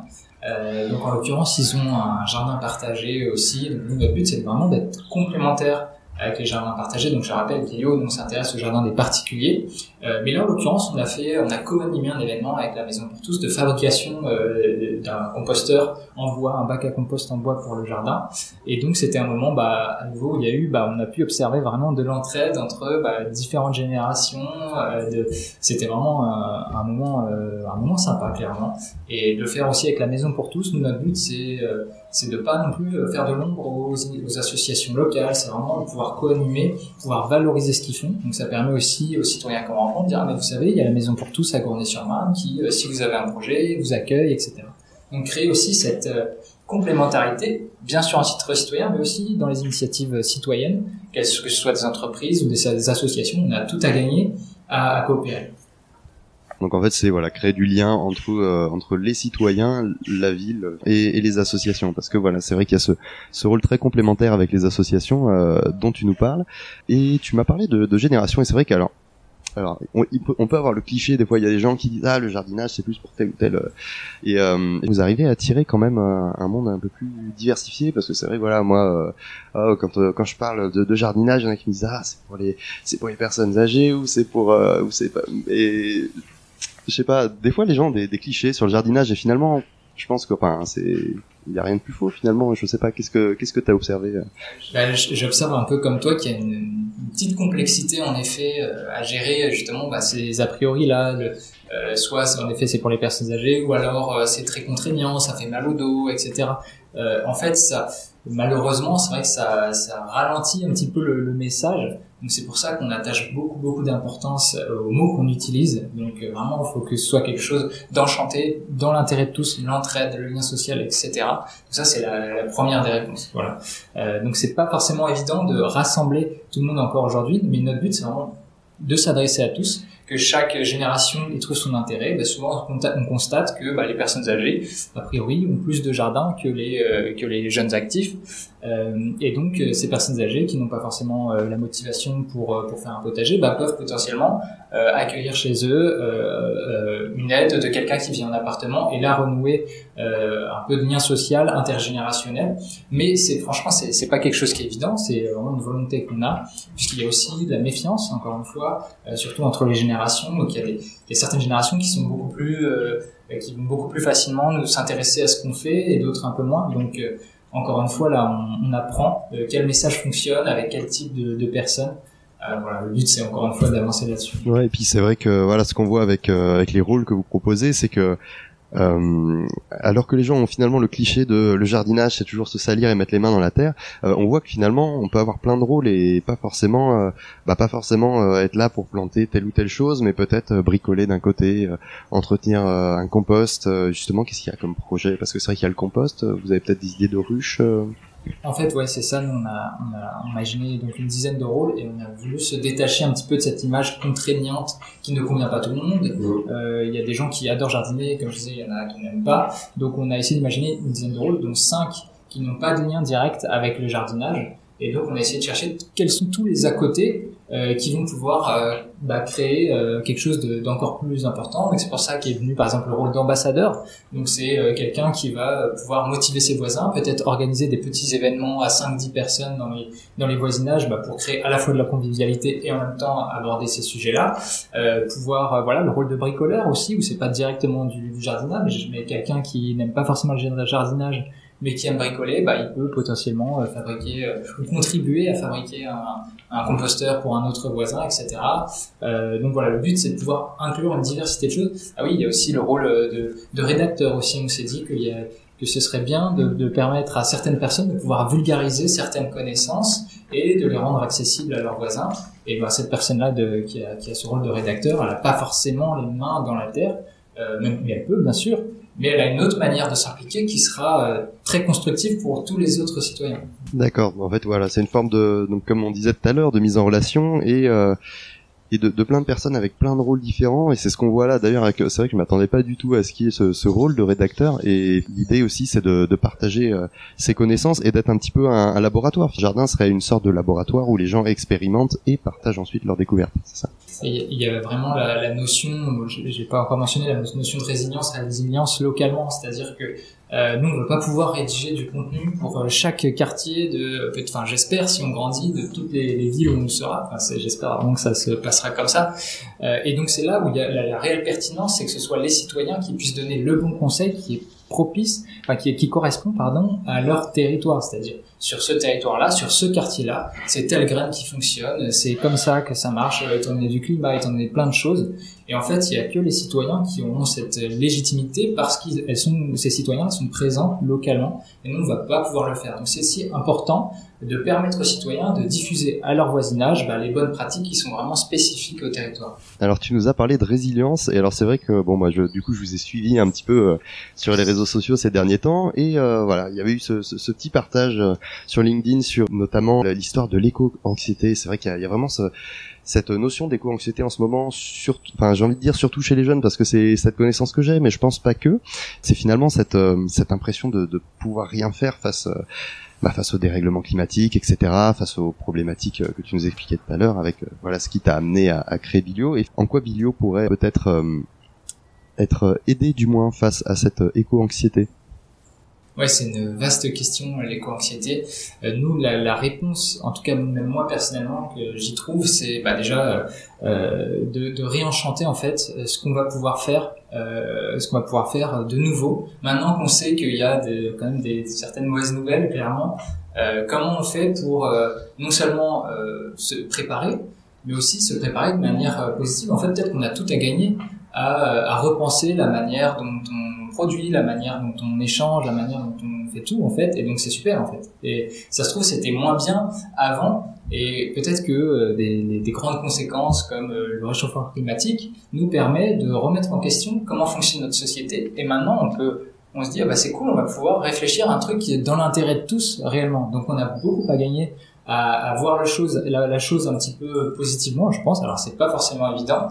Donc en l'occurrence, ils ont un jardin partagé aussi. Donc notre but, c'est vraiment d'être complémentaire avec les jardins partagés. Donc je rappelle, Guillaume, on s'intéresse au jardin des particuliers. Euh, mais là, en l'occurrence, on a fait, on a co-animé un événement avec la Maison pour tous de fabrication euh, d'un composteur en bois, un bac à compost en bois pour le jardin. Et donc c'était un moment, bah, à nouveau, il y a eu, bah, on a pu observer vraiment de l'entraide entre bah, différentes générations. Euh, c'était vraiment un, un moment, euh, un moment sympa, clairement. Et de le faire aussi avec la Maison pour tous. Nous, notre but, c'est euh, c'est de pas non plus euh, faire de l'ombre aux, associations locales, c'est vraiment de pouvoir co-animer, pouvoir valoriser ce qu'ils font. Donc ça permet aussi aux citoyens comme enfants de dire ah, mais vous savez, il y a la maison pour tous à Gournay-sur-Marne qui, euh, si vous avez un projet, vous accueille, etc. Donc créer aussi cette euh, complémentarité, bien sûr en titre citoyen, mais aussi dans les initiatives citoyennes, que ce soit des entreprises ou des, associations, on a tout à gagner à coopérer. Donc en fait, c'est voilà créer du lien entre euh, entre les citoyens, la ville et, et, les associations, parce que voilà, c'est vrai qu'il y a ce, ce rôle très complémentaire avec les associations euh, dont tu nous parles. Et tu m'as parlé de, de génération, et c'est vrai qu'alors alors, on, on, peut, avoir le cliché, des fois il y a des gens qui disent ah le jardinage c'est plus pour tel ou tel euh, et euh, vous arrivez à attirer quand même un, un, monde un peu plus diversifié. Parce que c'est vrai voilà moi euh, oh, quand quand je parle de, de, jardinage il y en a qui me disent ah c'est pour les c'est pour les personnes âgées ou c'est pour ou c'est pas et je sais pas, des fois les gens ont des, clichés sur le jardinage et finalement, je pense que enfin c'est il y a rien de plus faux finalement. Je sais pas qu'est-ce que qu'est-ce que t'as observé. Euh bah, J'observe un peu comme toi qu'il y a une, petite complexité en effet euh, à gérer justement bah, ces a priori là. Le, euh, soit en effet c'est pour les personnes âgées ou alors euh, c'est très contraignant, ça fait mal au dos, etc. en fait ça malheureusement c'est vrai que ça, ça ralentit un petit peu le, le message donc c'est pour ça qu'on attache beaucoup beaucoup d'importance euh, aux mots qu'on utilise. Donc euh, vraiment, il faut que ce soit quelque chose d'enchanté, dans l'intérêt de tous, l'entraide, le lien social, etc. Ça c'est la, la, première des réponses. Voilà. Euh, donc c'est pas forcément évident de rassembler tout le monde encore aujourd'hui, mais notre but c'est vraiment de s'adresser à tous que chaque génération y trouve son intérêt, bah souvent on constate que bah, les personnes âgées, a priori, ont plus de jardins que les euh, que les jeunes actifs, euh, et donc euh, ces personnes âgées qui n'ont pas forcément euh, la motivation pour pour faire un potager, bah, peuvent potentiellement accueillir chez eux une aide de quelqu'un qui vit en appartement et là renouer un peu de lien social intergénérationnel. Mais c'est franchement c'est c'est pas quelque chose qui est évident, c'est vraiment une volonté qu'on a, puisqu'il y a aussi de la méfiance encore une fois, surtout entre les générations donc il y a, y a certaines générations qui sont beaucoup plus, euh, qui vont beaucoup plus facilement nous s'intéresser à ce qu'on fait et d'autres un peu moins. Donc euh, encore une fois là, on, on apprend euh, quel message fonctionne avec quel type de, de personnes. Voilà, le but c'est encore une fois d'avancer là-dessus. Ouais, et puis c'est vrai que voilà ce qu'on voit avec avec les rôles que vous proposez, c'est que euh, alors que les gens ont finalement le cliché de le jardinage, c'est toujours se salir et mettre les mains dans la terre. Euh, on voit que finalement, on peut avoir plein de rôles et pas forcément, euh, bah pas forcément euh, être là pour planter telle ou telle chose, mais peut-être bricoler d'un côté, entretenir un compost. justement, qu'est-ce qu'il y a comme projet? Parce que c'est vrai qu'il y a le compost. Vous avez peut-être des idées de ruches en fait, ouais, c'est ça. Nous, on a, on a imaginé donc une dizaine de rôles et on a voulu se détacher un petit peu de cette image contraignante qui ne convient pas à tout le monde. Euh, il y a des gens qui adorent jardiner, comme je disais, il y en a qui n'aiment pas. Donc, on a essayé d'imaginer une dizaine de rôles, dont cinq qui n'ont pas de lien direct avec le jardinage. Et donc, on a essayé de chercher quels sont tous les à côté euh, qui vont pouvoir euh, bah, créer euh, quelque chose d'encore plus important. Donc c'est pour ça qu'est venu par exemple le rôle d'ambassadeur. Donc c'est quelqu'un qui va pouvoir motiver ses voisins, peut-être organiser des petits événements à 5-10 personnes dans les dans les voisinages bah, pour créer à la fois de la convivialité et en même temps aborder ces sujets-là. pouvoir voilà le rôle de bricoleur aussi où c'est pas directement du, du jardinage, mais quelqu'un qui n'aime pas forcément le jardinage mais qui aime bricoler, bah, il peut potentiellement euh, fabriquer euh, contribuer à fabriquer un, un, composteur pour un autre voisin, etc. Euh, donc voilà, le but c'est de pouvoir inclure une diversité de choses. Ah oui, il y a aussi le rôle de, de rédacteur aussi. On s'est dit qu'il y a que ce serait bien de, de, permettre à certaines personnes de pouvoir vulgariser certaines connaissances et de les rendre accessibles à leurs voisins. Et ben, cette personne-là qui a, qui a ce rôle de rédacteur, elle n'a pas forcément les mains dans la terre, euh, même mais elle peut bien sûr, mais elle a une autre manière de s'impliquer qui sera euh, très constructive pour tous les autres citoyens. D'accord. En fait, voilà, c'est une forme de, donc comme on disait tout à l'heure, de mise en relation et euh, et de, de, plein de personnes avec plein de rôles différents et c'est ce qu'on voit là. D'ailleurs c'est vrai que je m'attendais pas du tout à ce qui est ce, ce rôle de rédacteur et l'idée aussi c'est de, de, partager euh, ses connaissances et d'être un petit peu un, un, laboratoire. Le jardin serait une sorte de laboratoire où les gens expérimentent et partagent ensuite leurs découvertes c'est ça. Il y a vraiment la, la notion j'ai pas encore mentionné la notion de résilience la résilience localement. C'est-à-dire que euh, nous, on ne va pas pouvoir rédiger du contenu pour euh, chaque quartier de, enfin, j'espère, si on grandit, de toutes les, les villes où on sera. Enfin, j'espère vraiment que ça se passera comme ça. Euh, et donc, c'est là où il y a la, la réelle pertinence, c'est que ce soit les citoyens qui puissent donner le bon conseil qui est propice, enfin, qui, correspond, pardon, à leur territoire. C'est-à-dire, sur ce territoire-là, sur ce quartier-là, c'est telle graine qui fonctionne, c'est comme ça que ça marche, étant donné du climat, étant donné plein de choses. Et en fait, il y a que les citoyens qui ont cette légitimité parce qu'ils sont, ces citoyens sont présents localement et nous, on va pas pouvoir le faire. Donc, c'est si important de permettre aux citoyens de diffuser à leur voisinage bah, les bonnes pratiques qui sont vraiment spécifiques au territoire. Alors, tu nous as parlé de résilience et alors c'est vrai que bon, moi, je, du coup, je vous ai suivi un petit peu euh, sur les réseaux sociaux ces derniers temps et euh, voilà, il y avait eu ce, ce, ce petit partage euh, sur LinkedIn sur notamment l'histoire de l'éco-anxiété. C'est vrai qu'il y, y, a vraiment ce cette notion d'éco-anxiété en ce moment, sur, enfin j'ai envie de dire surtout chez les jeunes parce que c'est cette connaissance que j'ai, mais je pense pas que. C'est finalement cette euh, cette impression de, de pouvoir rien faire face euh, bah, face au dérèglement climatique, etc., face aux problématiques euh, que tu nous expliquais tout à l'heure, avec voilà ce qui t'a amené à, à, créer Bilio et en quoi Bilio pourrait peut-être être aidé du moins face à cette éco-anxiété? Ouais, c'est une vaste question, l'éco-anxiété. Euh, nous, la, la, réponse, en tout cas même moi personnellement, que j'y trouve, c'est bah, déjà euh, de, de, réenchanter en fait ce qu'on va pouvoir faire, euh, ce qu'on va pouvoir faire de nouveau. Maintenant qu'on sait qu'il y a de, quand même des, certaines mauvaises nouvelles, clairement, euh, comment on fait pour euh, non seulement se préparer, mais aussi se préparer de manière positive? En fait, peut-être qu'on a tout à gagner à, à repenser la manière dont on produit, la manière dont on échange, la manière dont on fait tout en fait, et donc c'est super en fait. Et ça se trouve c'était moins bien avant, et peut-être que euh, des, des, grandes conséquences comme euh, le réchauffement climatique nous permet de remettre en question comment fonctionne notre société, et maintenant on peut on se dit ah bah c'est cool, on va pouvoir réfléchir à un truc qui est dans l'intérêt de tous réellement. Donc on a beaucoup à gagner à, voir la chose, la, chose un petit peu positivement, je pense. Alors c'est pas forcément évident,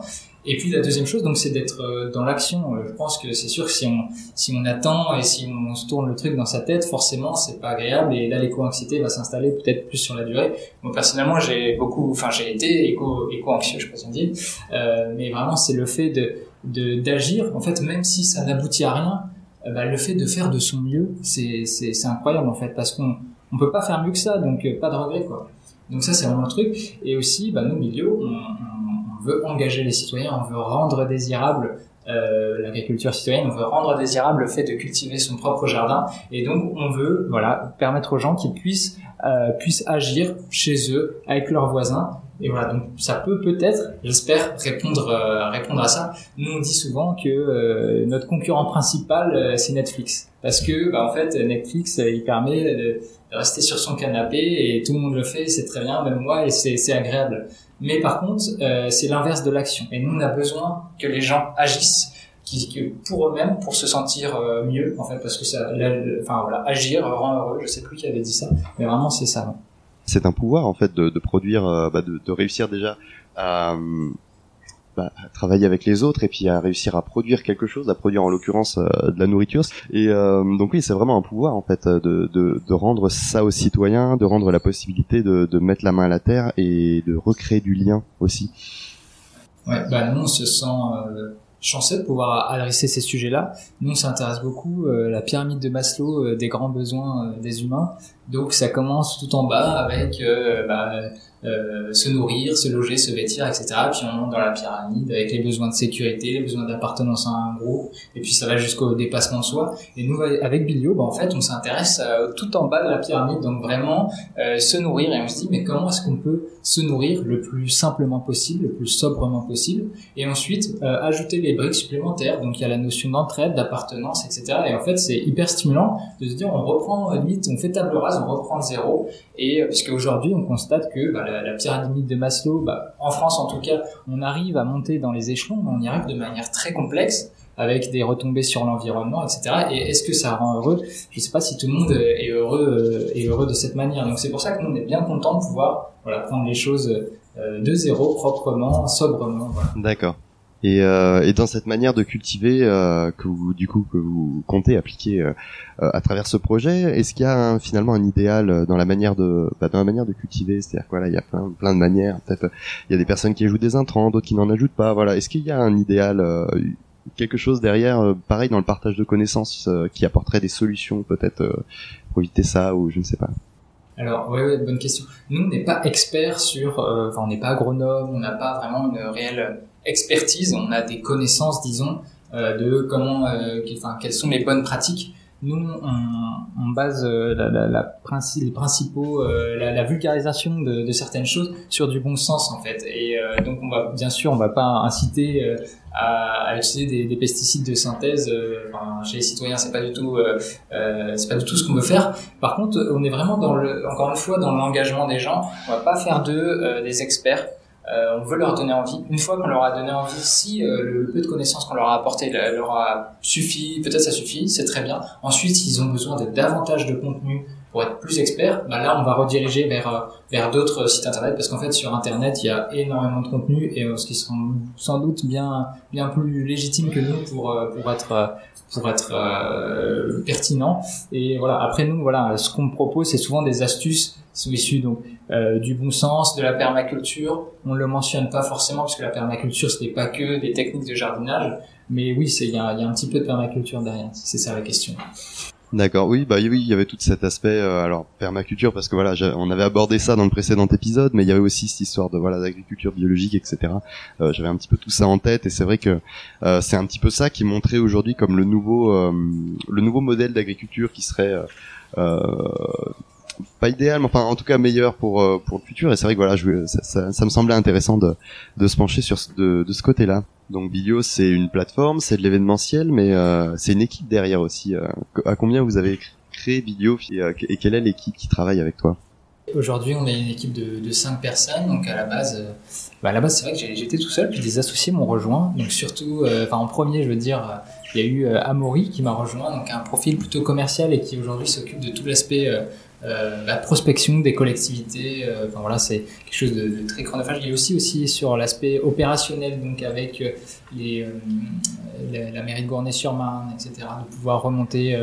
et puis la deuxième chose, donc, c'est d'être euh, dans l'action. Euh, je pense que c'est sûr que si on si on attend et si on se tourne le truc dans sa tête, forcément, c'est pas agréable. Et là, l'éco-anxiété va s'installer peut-être plus sur la durée. Moi personnellement, j'ai beaucoup, enfin, j'ai été éco éco-anxieux, je sais pas si on dit, euh, mais vraiment, c'est le fait de d'agir. En fait, même si ça n'aboutit à rien, euh, bah, le fait de faire de son mieux, c'est c'est c'est incroyable en fait, parce qu'on on peut pas faire mieux que ça, donc pas de regret quoi. Donc ça, c'est vraiment le truc. Et aussi, bah, nos milieux, on, veut engager les citoyens, on veut rendre désirable euh, l'agriculture citoyenne, on veut rendre désirable le fait de cultiver son propre jardin, et donc on veut permettre aux gens qu'ils puissent euh, puissent agir chez eux avec leurs voisins. Et voilà, donc ça peut peut-être, j'espère, répondre euh, répondre à ça. Nous on dit souvent que euh, notre concurrent principal euh, c'est Netflix, parce que bah, en fait Netflix il permet de rester sur son canapé et tout le monde le fait, c'est très bien, même moi, et c'est agréable. Mais par contre, euh, c'est l'inverse de l'action. Et nous, on a besoin que les gens agissent pour eux-mêmes, pour se sentir euh, mieux, en fait, parce que ça, enfin voilà, agir rend heureux. Je sais plus qui avait dit ça, mais vraiment c'est ça. C'est un pouvoir en fait de, de produire, euh, bah, de, de, réussir déjà à, bah, à travailler avec les autres et puis à réussir à produire quelque chose, à produire en l'occurrence de la nourriture. Et donc oui, c'est vraiment un pouvoir en fait de, de, de, rendre ça aux citoyens, de rendre la possibilité de, de mettre la main à la terre et de recréer du lien aussi. Ouais, bah nous on se sent chanceux de pouvoir adresser ces sujets-là. Nous, on s'intéresse beaucoup euh, la pyramide de Maslow euh, des grands besoins euh, des humains. Donc, ça commence tout en bas avec bah, euh, se nourrir, se loger, se vêtir, etc. Puis on monte dans la pyramide avec les besoins de sécurité, les besoins d'appartenance à un groupe, et puis ça va jusqu'au dépassement de soi. Et nous, avec Bilio, bah, en fait, on s'intéresse euh, tout en bas de la pyramide, donc vraiment euh, se nourrir, et on se dit, mais comment est-ce qu'on peut se nourrir le plus simplement possible, le plus sobrement possible, et ensuite ajouter les briques supplémentaires. Donc il y a la notion d'entraide, d'appartenance, etc. Et en fait, c'est hyper stimulant de se dire, on reprend limite, on fait table rase, on reprend zéro, et puisque aujourd'hui, on constate que bah, la, pyramide de Maslow, bah, en France en tout cas, on arrive à monter dans les échelons, mais on y arrive de manière très complexe avec des retombées sur l'environnement, etc. Et est-ce que ça rend heureux? Je ne sais pas si tout le monde est heureux est heureux de cette manière. Donc c'est pour ça que nous on est bien content de pouvoir voilà, prendre les choses euh, de zéro, proprement, sobrement. D'accord. Et, euh, et, dans cette manière de cultiver euh, que vous du coup que vous comptez appliquer euh, à travers ce projet, est-ce qu'il y a finalement un idéal dans la manière de bah, dans la manière de cultiver? C'est-à-dire quoi il y a plein plein de manières. Peut-être il y a des personnes qui ajoutent des intrants, d'autres qui n'en ajoutent pas. Voilà. Est-ce qu'il y a un idéal quelque chose derrière, pareil dans le partage de connaissances, qui apporterait des solutions peut-être pour éviter ça ou je ne sais pas? Alors, oui, ouais, bonne question. Nous, on n'est pas experts sur, enfin, on n'est pas agronome, on n'a pas vraiment une réelle expertise, on a des connaissances, disons, euh, de comment, euh, enfin, quelles sont les bonnes pratiques. Nous, on, on base euh, la, la, la les principaux, la, la, vulgarisation de, de, certaines choses sur du bon sens en fait. Et donc, on va bien sûr, on va pas inciter à, à, utiliser des, des, pesticides de synthèse. Enfin, chez les citoyens, c'est pas du tout, c'est pas du tout ce qu'on veut faire. Par contre, on est vraiment dans le, encore une fois, dans l'engagement des gens. On va pas faire d'eux des experts. Euh, on veut leur donner envie. Une fois qu'on leur a donné envie, si euh, le peu de connaissances qu'on leur a apporté leur a suffi, peut-être ça suffit, c'est très bien. Ensuite, s'ils ont besoin de davantage de contenu pour être plus experts, bah là, on va rediriger vers euh, vers d'autres sites internet parce qu'en fait, sur internet, il y a énormément de contenu et ce qui sont sans doute bien bien plus légitimes que nous pour pour être pour être euh, pertinent. Et voilà. Après nous, voilà, ce qu'on propose, c'est souvent des astuces qui sont donc euh, du bon sens, de la permaculture. On le mentionne pas forcément parce que la permaculture, ce n'est pas que des techniques de jardinage, mais oui, il y a, un petit peu de permaculture derrière. C'est ça la question. D'accord, oui, bah oui, il y avait tout cet aspect, euh, alors permaculture, parce que voilà, on avait abordé ça dans le précédent épisode, mais il y avait aussi cette histoire de voilà d'agriculture biologique, etc. Euh, J'avais un petit peu tout ça en tête, et c'est vrai que euh, c'est un petit peu ça qui est montré aujourd'hui comme le nouveau le nouveau modèle d'agriculture qui serait pas idéal, mais enfin en tout cas meilleur pour euh, pour le futur. Et c'est vrai que voilà, ça, me semblait intéressant de de se pencher sur de, de ce côté-là. Donc Bilio, c'est une plateforme, c'est de l'événementiel, mais euh, c'est une équipe derrière aussi. Euh. à combien vous avez créé Bilio et, quelle est l'équipe qui travaille avec toi? Aujourd'hui, on est une équipe de, de 5 personnes. Donc à la base, bah à la base, c'est vrai que j'étais tout seul, puis des associés m'ont rejoint. Donc surtout, en premier, je veux dire, il y a eu Amaury qui m'a rejoint, donc un profil plutôt commercial et qui aujourd'hui s'occupe de tout l'aspect euh, la prospection des collectivités. Euh, enfin voilà, c'est quelque chose de, très chronophage. Il y a aussi aussi sur l'aspect opérationnel, donc avec euh, les, la, mairie de Gournay-sur-Marne, etc., de pouvoir remonter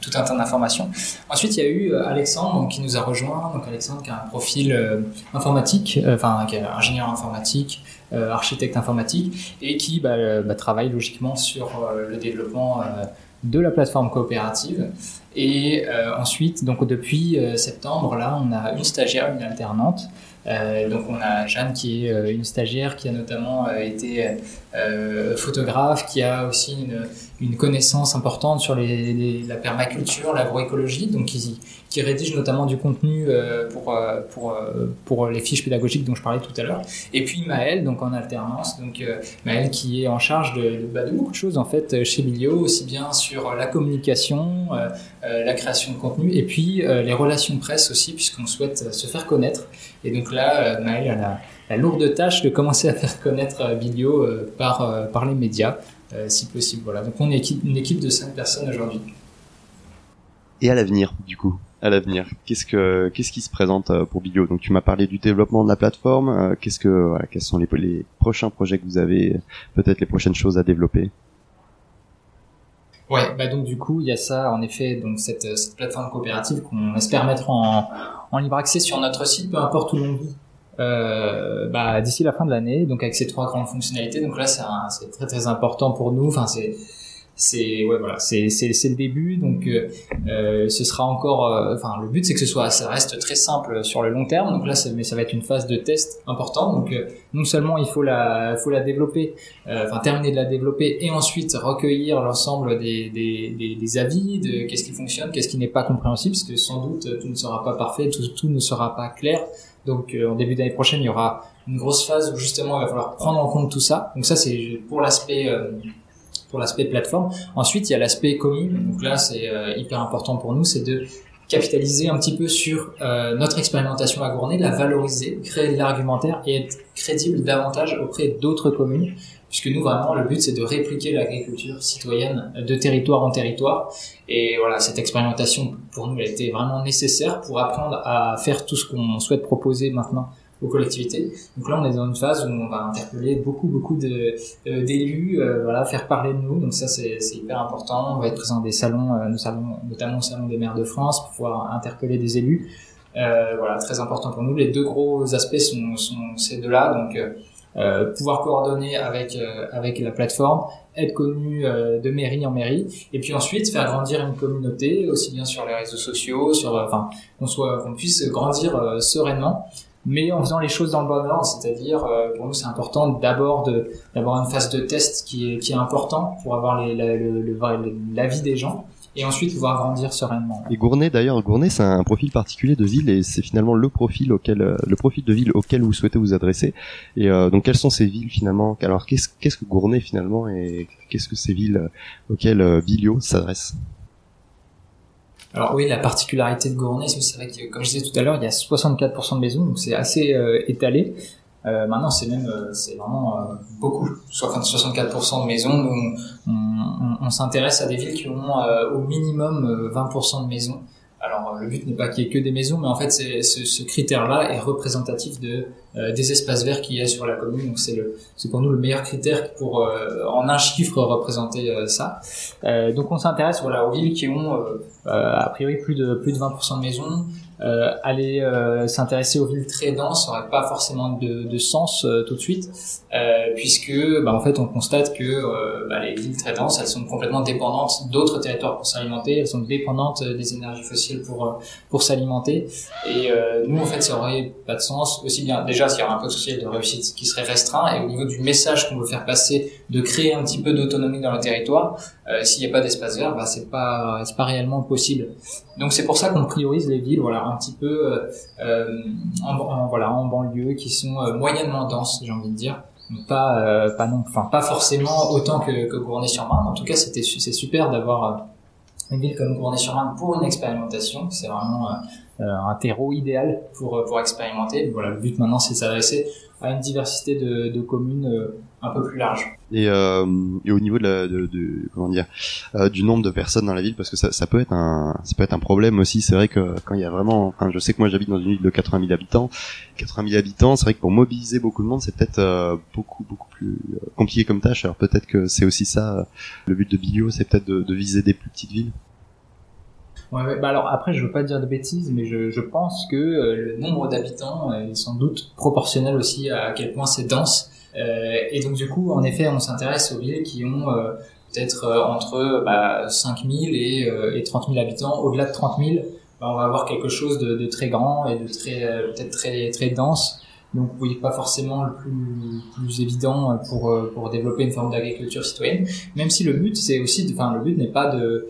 tout un tas d'informations. Ensuite, il y a eu Alexandre qui nous a rejoint. Donc Alexandre qui a un profil informatique, enfin qui est ingénieur informatique, architecte informatique, et qui bah, bah, travaille logiquement sur le développement de la plateforme coopérative. Et euh, ensuite, donc depuis euh, septembre, là, on a une stagiaire, une alternante. Euh, donc on a Jeanne qui est une stagiaire qui a notamment été photographe, qui a aussi une, une connaissance importante sur les, la permaculture, l'agroécologie, donc qui, qui rédige notamment du contenu euh, pour, euh, pour, euh, pour les fiches pédagogiques dont je parlais tout à l'heure. Et puis Maëlle, donc en alternance, donc Maëlle qui est en charge de, de, bah, de, beaucoup de choses en fait chez Bilio, aussi bien sur la communication, la création de contenu, et puis les relations presse aussi, puisqu'on souhaite se faire connaître. Et donc là, Maëlle a la, la, lourde tâche de commencer à faire connaître Bilio par, par les médias. Si possible. Voilà. Donc on est une équipe de cinq personnes aujourd'hui. Et à l'avenir, du coup, à l'avenir, qu'est-ce que qu'est-ce qui se présente euh, pour Bilio Donc tu m'as parlé du développement de la plateforme. euh, Qu'est-ce que voilà, quels sont les, les prochains projets que vous avez Peut-être les prochaines choses à développer? Ouais, bah donc du coup, il y a ça, en effet, donc cette, euh, cette plateforme coopérative qu'on espère mettre en, en libre accès sur notre site, peu importe où l'on vit, euh, bah, d'ici la fin de l'année, donc avec ces trois grandes fonctionnalités. Donc là, c'est très très important pour nous. Enfin, c'est c'est ouais voilà. C'est c'est c'est le début donc euh, euh, ce sera encore euh, enfin le but c'est que ce soit ça reste très simple sur le long terme. Donc là ça, mais ça va être une phase de test importante. Donc euh, non seulement il faut la faut la développer euh, enfin terminer de la développer et ensuite recueillir l'ensemble des, des, des, des avis de qu'est-ce qui fonctionne qu'est-ce qui n'est pas compréhensible parce que sans doute tout ne sera pas parfait tout, tout ne sera pas clair. Donc euh, en début d'année prochaine il y aura une grosse phase où justement il va falloir prendre en compte tout ça. Donc ça c'est pour l'aspect l'aspect plateforme. Ensuite, il y a l'aspect commune. Donc là, c'est euh, hyper important pour nous, c'est de capitaliser un petit peu sur euh, notre expérimentation à Gournay, la valoriser, créer de l'argumentaire et être crédible davantage auprès d'autres communes. Puisque nous, vraiment, le but, c'est de répliquer l'agriculture citoyenne de territoire en territoire. Et voilà, cette expérimentation, pour nous, elle était vraiment nécessaire pour apprendre à faire tout ce qu'on souhaite proposer maintenant aux collectivités. Donc là, on est dans une phase où on va interpeller beaucoup, beaucoup euh, d'élus, euh, voilà, faire parler de nous. Donc ça, c'est, hyper important. On va être présent des salons, euh, notamment au salon des maires de France, pour pouvoir interpeller des élus. Euh, voilà, très important pour nous. Les deux gros aspects sont, sont ces deux-là. Donc euh, euh, pouvoir coordonner avec euh, avec la plateforme, être connu euh, de mairie en mairie, et puis ensuite faire grandir une communauté aussi bien sur les réseaux sociaux, sur euh, enfin qu'on soit qu'on puisse grandir sereinement mais en faisant les choses dans le bon ordre, c'est-à-dire euh, pour nous c'est important d'abord d'avoir une phase de test qui est qui est important pour avoir les, la- le, le l'avis des gens et ensuite pouvoir grandir sereinement. Et Gournay d'ailleurs, Gournay c'est un profil particulier de ville et c'est finalement le profil auquel euh, le profil de ville auquel vous souhaitez vous adresser. Et euh, donc quelles sont ces villes finalement? Alors qu'est-ce qu'est-ce que Gournay finalement et qu'est-ce que ces villes euh, auxquelles Bilio s'adresse? Alors oui, la particularité de Gournay, c'est vrai que comme je disais tout à l'heure, il y a 64% de maisons, donc c'est assez euh, étalé. Euh, maintenant, c'est même, euh, c'est vraiment euh, beaucoup, 60 64% de maisons. Nous, on, on- s'intéresse à des villes qui ont au minimum euh, 20% de maisons. Alors, euh, le but n'est pas qu'il y ait que des maisons, mais en fait, ce, critère-là est représentatif euh, des espaces verts qu'il y a sur la commune. Donc, c'est c'est pour nous le meilleur critère pour, euh, en un chiffre, représenter ça. Donc, on s'intéresse, voilà, aux villes qui ont a priori plus de plus de 20% de maisons. Euh, aller euh, s'intéresser aux villes très denses n'aurait pas forcément de, de sens euh, tout de suite, euh, puisque bah, en fait on constate que euh, bah, les villes très denses elles sont complètement dépendantes d'autres territoires pour s'alimenter, elles sont dépendantes euh, des énergies fossiles pour pour s'alimenter. Et nous en fait ça aurait pas de sens aussi bien déjà s'il y aura un potentiel de réussite qui serait restreint et au niveau du message qu'on veut faire passer de créer un petit peu d'autonomie dans le territoire, s'il n'y a pas d'espace vert, bah, c'est pas c'est pas réellement possible. Donc c'est pour ça qu'on priorise les villes, voilà, un petit peu euh, euh, en, voilà en banlieue qui sont euh, moyennement denses, j'ai envie de dire. Pas pas non, enfin pas forcément autant que, que Gournay-sur-Marne. En tout cas, c'était c'est super d'avoir une ville comme Gournay-sur-Marne pour une expérimentation. C'est vraiment un terreau idéal pour pour expérimenter. Voilà, le but maintenant c'est de s'adresser à une diversité de, communes un peu plus large. et, euh, et au niveau de, la, de, de- comment dire euh, du nombre de personnes dans la ville parce que ça, ça peut être un ça peut être un problème aussi. C'est vrai que quand il y a vraiment enfin je sais que moi j'habite dans une ville de 80 000 habitants. 80 000 habitants c'est vrai que pour mobiliser beaucoup de monde c'est peut-être euh, beaucoup beaucoup plus compliqué comme tâche. Alors peut-être que c'est aussi ça le but de Bilio c'est peut-être de, de viser des plus petites villes. Ouais, ouais, bah alors après, je veux pas dire de bêtises, mais je, je pense que euh, le nombre d'habitants est sans doute proportionnel aussi à quel point c'est dense. Euh, et donc du coup, en effet, on s'intéresse aux villes qui ont euh, peut-être euh, entre bah, 5 000 et, et 30 000 habitants. Au-delà de 30 000, bah, on va avoir quelque chose de, de très grand et de très peut-être très très dense. Donc oui, pas forcément le plus, plus évident pour pour développer une forme d'agriculture citoyenne. Même si le but c'est aussi, enfin le but n'est pas de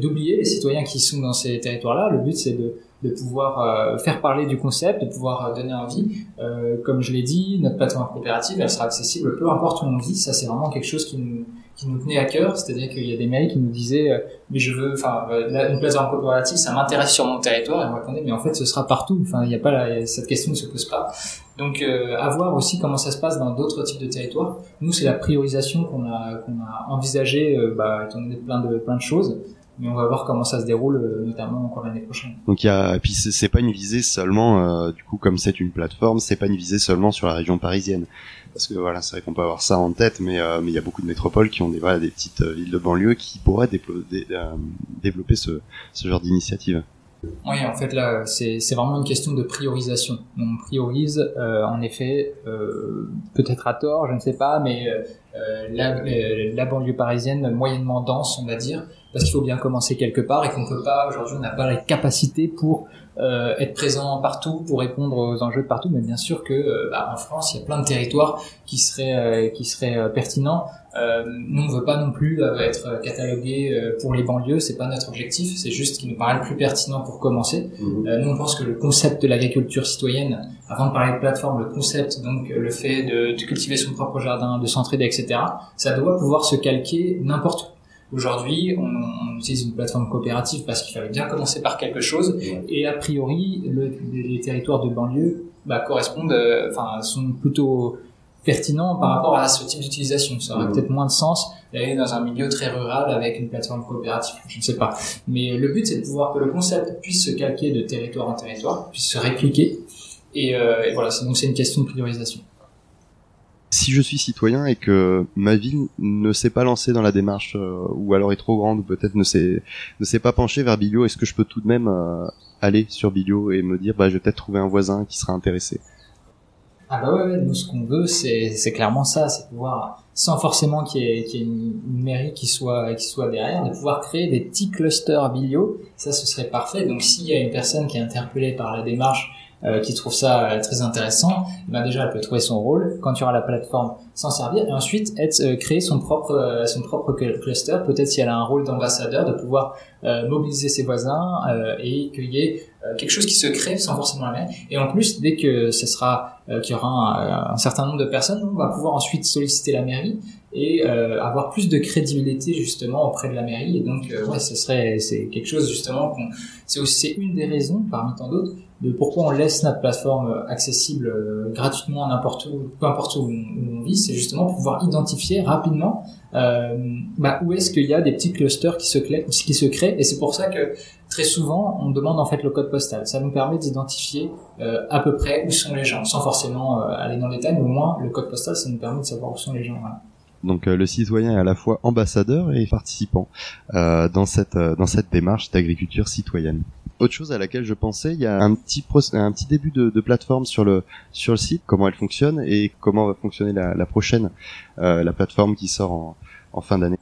d'oublier les citoyens qui sont dans ces territoires-là. Le but, c'est de, de pouvoir euh, faire parler du concept, de pouvoir euh, donner envie. Euh, comme je l'ai dit, notre plateforme coopérative, elle sera accessible peu importe où on vit. Ça, c'est vraiment quelque chose qui nous, qui nous tenait à cœur. C'est-à-dire qu'il y a des mairies qui nous disaient, euh, mais je veux, enfin, une plateforme coopérative, ça m'intéresse sur mon territoire. Et on répondait, mais en fait, ce sera partout. Enfin, il n'y a pas la- cette question ne se pose pas. Donc, euh, à voir aussi comment ça se passe dans d'autres types de territoires. Nous, c'est la priorisation qu'on a, qu'on a envisagée, bah, étant donné plein de, plein de choses. Mais on va voir comment ça se déroule, notamment encore l'année prochaine. Donc il y a, puis c'est pas une visée seulement, du coup comme c'est une plateforme, c'est pas une visée seulement sur la région parisienne parce que voilà c'est vrai qu'on peut avoir ça en tête mais mais il y a beaucoup de métropoles qui ont des voilà des petites villes de banlieue qui pourraient développer ce, ce genre d'initiative. Oui, en fait là, c'est vraiment une question de priorisation. On priorise, euh, en effet, euh, peut-être à tort, je ne sais pas, mais euh, la, la, banlieue parisienne moyennement dense, on va dire, parce qu'il faut bien commencer quelque part et qu'on peut pas aujourd'hui, on n'a pas les capacités pour euh, être présent partout pour répondre aux enjeux de partout, mais bien sûr que euh, bah, en France, il y a plein de territoires qui seraient euh, qui seraient pertinents. nous, on veut pas non plus être catalogué pour les banlieues, c'est pas notre objectif, c'est juste qui nous paraît le plus pertinent pour commencer. Mmh. nous, on pense que le concept de l'agriculture citoyenne, avant de parler de plateforme, le concept, donc le fait de, de cultiver son propre jardin, de s'entraider, etc., ça doit pouvoir se calquer n'importe où. Aujourd'hui, on, on, utilise une plateforme coopérative parce qu'il fallait bien commencer par quelque chose. Et a priori, le, les territoires de banlieue bah, correspondent, euh, enfin, sont plutôt pertinents par rapport à ce type d'utilisation. Ça aurait peut-être moins de sens d'aller dans un milieu très rural avec une plateforme coopérative. Je ne sais pas. Mais le but, c'est de pouvoir que le concept puisse se calquer de territoire en territoire, puisse se répliquer. Et, euh, et voilà, donc c'est une question de priorisation si je suis citoyen et que ma ville ne s'est pas lancée dans la démarche euh, ou alors est trop grande ou peut-être ne s'est ne s'est pas penchée vers Bilio, est-ce que je peux tout de même euh, aller sur Bilio et me dire bah je vais peut-être trouver un voisin qui sera intéressé? Ah bah ouais, nous ce qu'on veut c'est c'est clairement ça, c'est pouvoir sans forcément qu'il y ait, qu'il y ait une, mairie qui soit qui soit derrière, de pouvoir créer des petits clusters Bilio, ça ce serait parfait. Donc s'il y a une personne qui est interpellée par la démarche euh, qui trouve ça euh, très intéressant, ben déjà elle peut trouver son rôle quand tu auras la plateforme s'en servir et ensuite être euh, créer son propre son propre cluster. Peut-être si elle a un rôle d'ambassadeur de pouvoir mobiliser ses voisins et qu'il y ait quelque chose qui se crée sans forcément la même et en plus dès que ce sera qu'il y aura un, un, certain nombre de personnes on va pouvoir ensuite solliciter la mairie et avoir plus de crédibilité justement auprès de la mairie. Et donc ouais ce serait c'est quelque chose justement qu'on c'est aussi une des raisons parmi tant d'autres de pourquoi on laisse notre plateforme accessible euh, gratuitement n'importe où, peu importe où, on vit, c'est justement pour pouvoir identifier rapidement euh, bah, où est-ce qu'il y a des petits clusters qui se, créent, et c'est pour ça que très souvent on demande en fait le code postal. Ça nous permet d'identifier euh, à peu près où sont les gens, sans forcément euh, aller dans le détail, mais au moins le code postal ça nous permet de savoir où sont les gens. Voilà. Donc le citoyen est à la fois ambassadeur et participant dans cette dans cette démarche d'agriculture citoyenne autre chose à laquelle je pensais, il y a un petit un petit début de, de, plateforme sur le sur le site, comment elle fonctionne et comment va fonctionner la, la prochaine euh, la plateforme qui sort en, en fin d'année.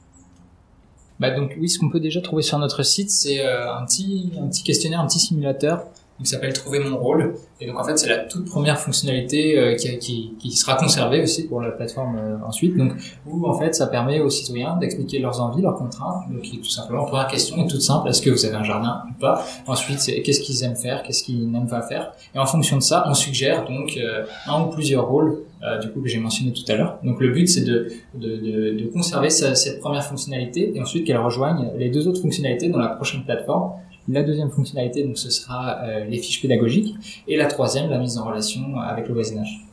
Bah donc oui, ce qu'on peut déjà trouver sur notre site, c'est euh, un petit un petit questionnaire, un petit simulateur qui s'appelle Trouver mon rôle. Et donc en fait c'est la toute première fonctionnalité euh, qui, qui, qui, sera conservée aussi pour la plateforme euh, ensuite. Donc où en fait ça permet aux citoyens d'expliquer leurs envies, leurs contraintes. Donc tout simplement première question est toute simple est-ce que vous avez un jardin ou pas? Ensuite c'est qu'est-ce qu'ils aiment faire, qu'est-ce qu'ils n'aiment pas faire? Et en fonction de ça on suggère donc euh, un ou plusieurs rôles du coup que j'ai mentionné tout à l'heure. Donc le but c'est de, de, de, de conserver cette première fonctionnalité et ensuite qu'elle rejoigne les deux autres fonctionnalités dans la prochaine plateforme la deuxième fonctionnalité, donc, ce sera euh, les fiches pédagogiques. Et la troisième, la mise en relation avec le voisinage.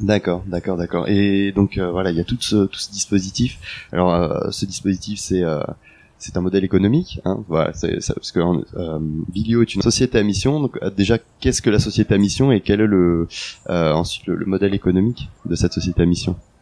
D'accord, d'accord, d'accord. Et donc euh, voilà, il y a tout ce, tout ce dispositif. Alors euh, ce dispositif, c'est un modèle économique. Hein, voilà, parce que Vilio est une société à mission. Donc déjà, qu'est-ce que la société à mission et quel est le ensuite le modèle économique de cette société à mission? euh,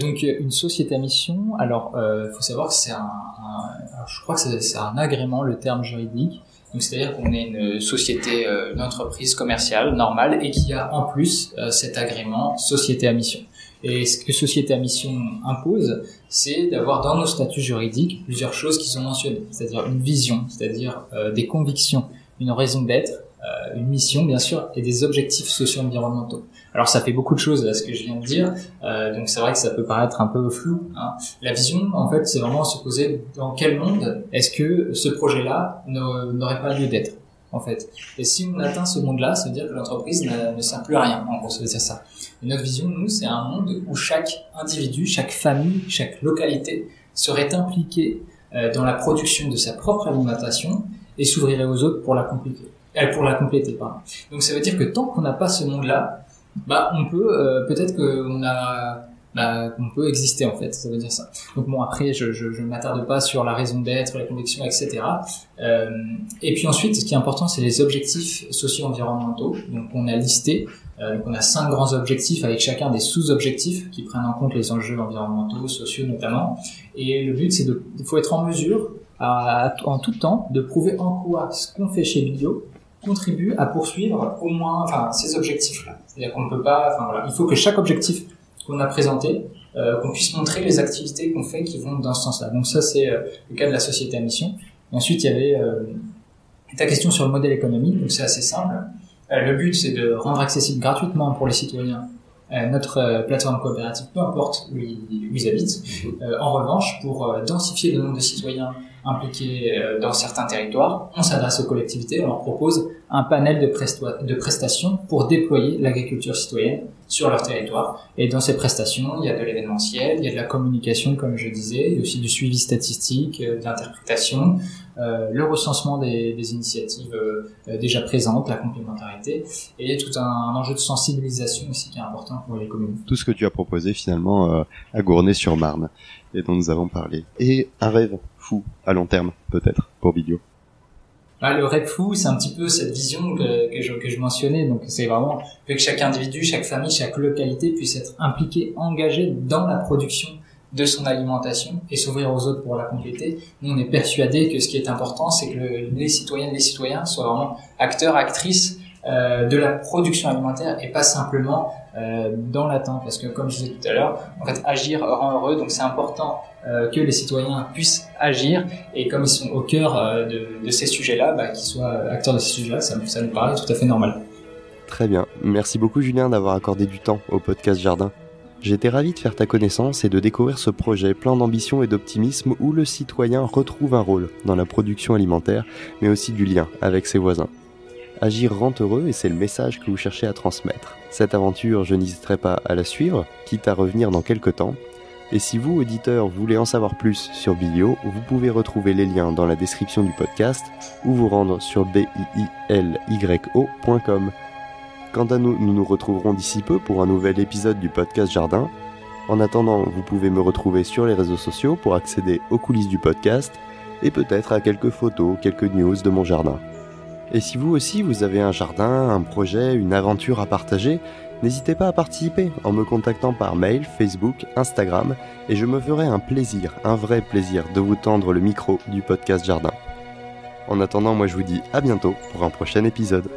donc une société à mission. Alors, euh, faut savoir que c'est un, un je crois que c'est un agrément, le terme juridique. Donc c'est-à-dire qu'on est une société, euh, une entreprise commerciale normale et qui a en plus euh, cet agrément société à mission. Et ce que société à mission impose, c'est d'avoir dans nos statuts juridiques plusieurs choses qui sont mentionnées, c'est-à-dire une vision, c'est-à-dire des convictions, une raison d'être, une mission bien sûr, et des objectifs socio-environnementaux. Alors ça fait beaucoup de choses à ce que je viens de dire, euh, donc c'est vrai que ça peut paraître un peu flou. Hein. La vision, en fait, c'est vraiment se poser dans quel monde est-ce que ce projet-là n'aurait pas lieu d'être, en fait. Et si on atteint ce monde-là, ça veut dire que l'entreprise ne sert plus à rien, en gros, ça veut ça. Et notre vision, nous, c'est un monde où chaque individu, chaque famille, chaque localité serait impliqué euh, dans la production de sa propre alimentation et s'ouvrirait aux autres pour la compléter. Euh, pour la compléter, pardon. Donc ça veut dire que tant qu'on n'a pas ce monde-là, bah on peut euh, peut-être qu'on a bah, qu'on peut exister en fait, ça veut dire ça. Donc bon après je je, je m'attarde pas sur la raison d'être, la conviction, etc. Euh, et puis ensuite ce qui est important c'est les objectifs socio-environnementaux. Donc on a listé, euh, donc on a cinq grands objectifs avec chacun des sous-objectifs qui prennent en compte les enjeux environnementaux, sociaux notamment. Et le but c'est de, il faut être en mesure à, en tout temps de prouver en quoi ce qu'on fait chez Bio contribue à poursuivre au moins enfin ces objectifs là. C'est-à-dire qu'on ne peut pas, enfin voilà, il faut que chaque objectif qu'on a présenté, euh, qu'on puisse montrer les activités qu'on fait qui vont dans ce sens-là. Donc ça, c'est euh, le cas de la société à mission. ensuite, il y avait euh, ta question sur le modèle économique, donc c'est assez simple. le but, c'est de rendre accessible gratuitement pour les citoyens notre plateforme coopérative, peu importe où ils, habitent. en revanche, pour densifier le nombre de citoyens impliqués dans certains territoires, on s'adresse aux collectivités, on leur propose un panel de, de prestations pour déployer l'agriculture citoyenne sur leur territoire. Et dans ces prestations, il y a de l'événementiel, il y a de la communication, comme je disais, il y a aussi du suivi statistique, euh, de l'interprétation, euh, le recensement des, des initiatives euh, déjà présentes, la complémentarité, et tout un, un, enjeu de sensibilisation aussi qui est important pour les communes. Tout ce que tu as proposé finalement euh, à Gournay-sur-Marne, et dont nous avons parlé. Et un rêve à long terme, peut-être, pour Vidéo ah, le rêve fou, c'est un petit peu cette vision que, je, mentionnais. Donc, c'est vraiment que chaque individu, chaque famille, chaque localité puisse être impliqué, engagé dans la production de son alimentation et s'ouvrir aux autres pour la compléter. Nous, on est persuadé que ce qui est important, c'est que les citoyennes, les citoyens soient vraiment acteurs, actrices euh, de la production alimentaire et pas simplement euh, dans l'attente. Parce que, comme je disais tout à l'heure, en fait, agir rend heureux. Donc, c'est important euh, que les citoyens puissent agir et comme ils sont au cœur de, de, ces sujets-là, bah, qu'ils soient acteurs de ces sujets-là, ça, ça nous paraît tout à fait normal. Très bien. Merci beaucoup Julien d'avoir accordé du temps au podcast Jardin. J'étais ravi de faire ta connaissance et de découvrir ce projet plein d'ambition et d'optimisme où le citoyen retrouve un rôle dans la production alimentaire, mais aussi du lien avec ses voisins. Agir rend heureux et c'est le message que vous cherchez à transmettre. Cette aventure, je n'hésiterai pas à la suivre, quitte à revenir dans quelques temps, et si vous, auditeurs, voulez en savoir plus sur Bilio, vous pouvez retrouver les liens dans la description du podcast ou vous rendre sur bilyo.com. Quant à nous, nous nous retrouverons d'ici peu pour un nouvel épisode du podcast Jardin. En attendant, vous pouvez me retrouver sur les réseaux sociaux pour accéder aux coulisses du podcast et peut-être à quelques photos, quelques news de mon jardin. Et si vous aussi vous avez un jardin, un projet, une aventure à partager, N'hésitez pas à participer en me contactant par mail, Facebook, Instagram, et je me ferai un plaisir, un vrai plaisir de vous tendre le micro du podcast Jardin. En attendant, moi je vous dis à bientôt pour un prochain épisode.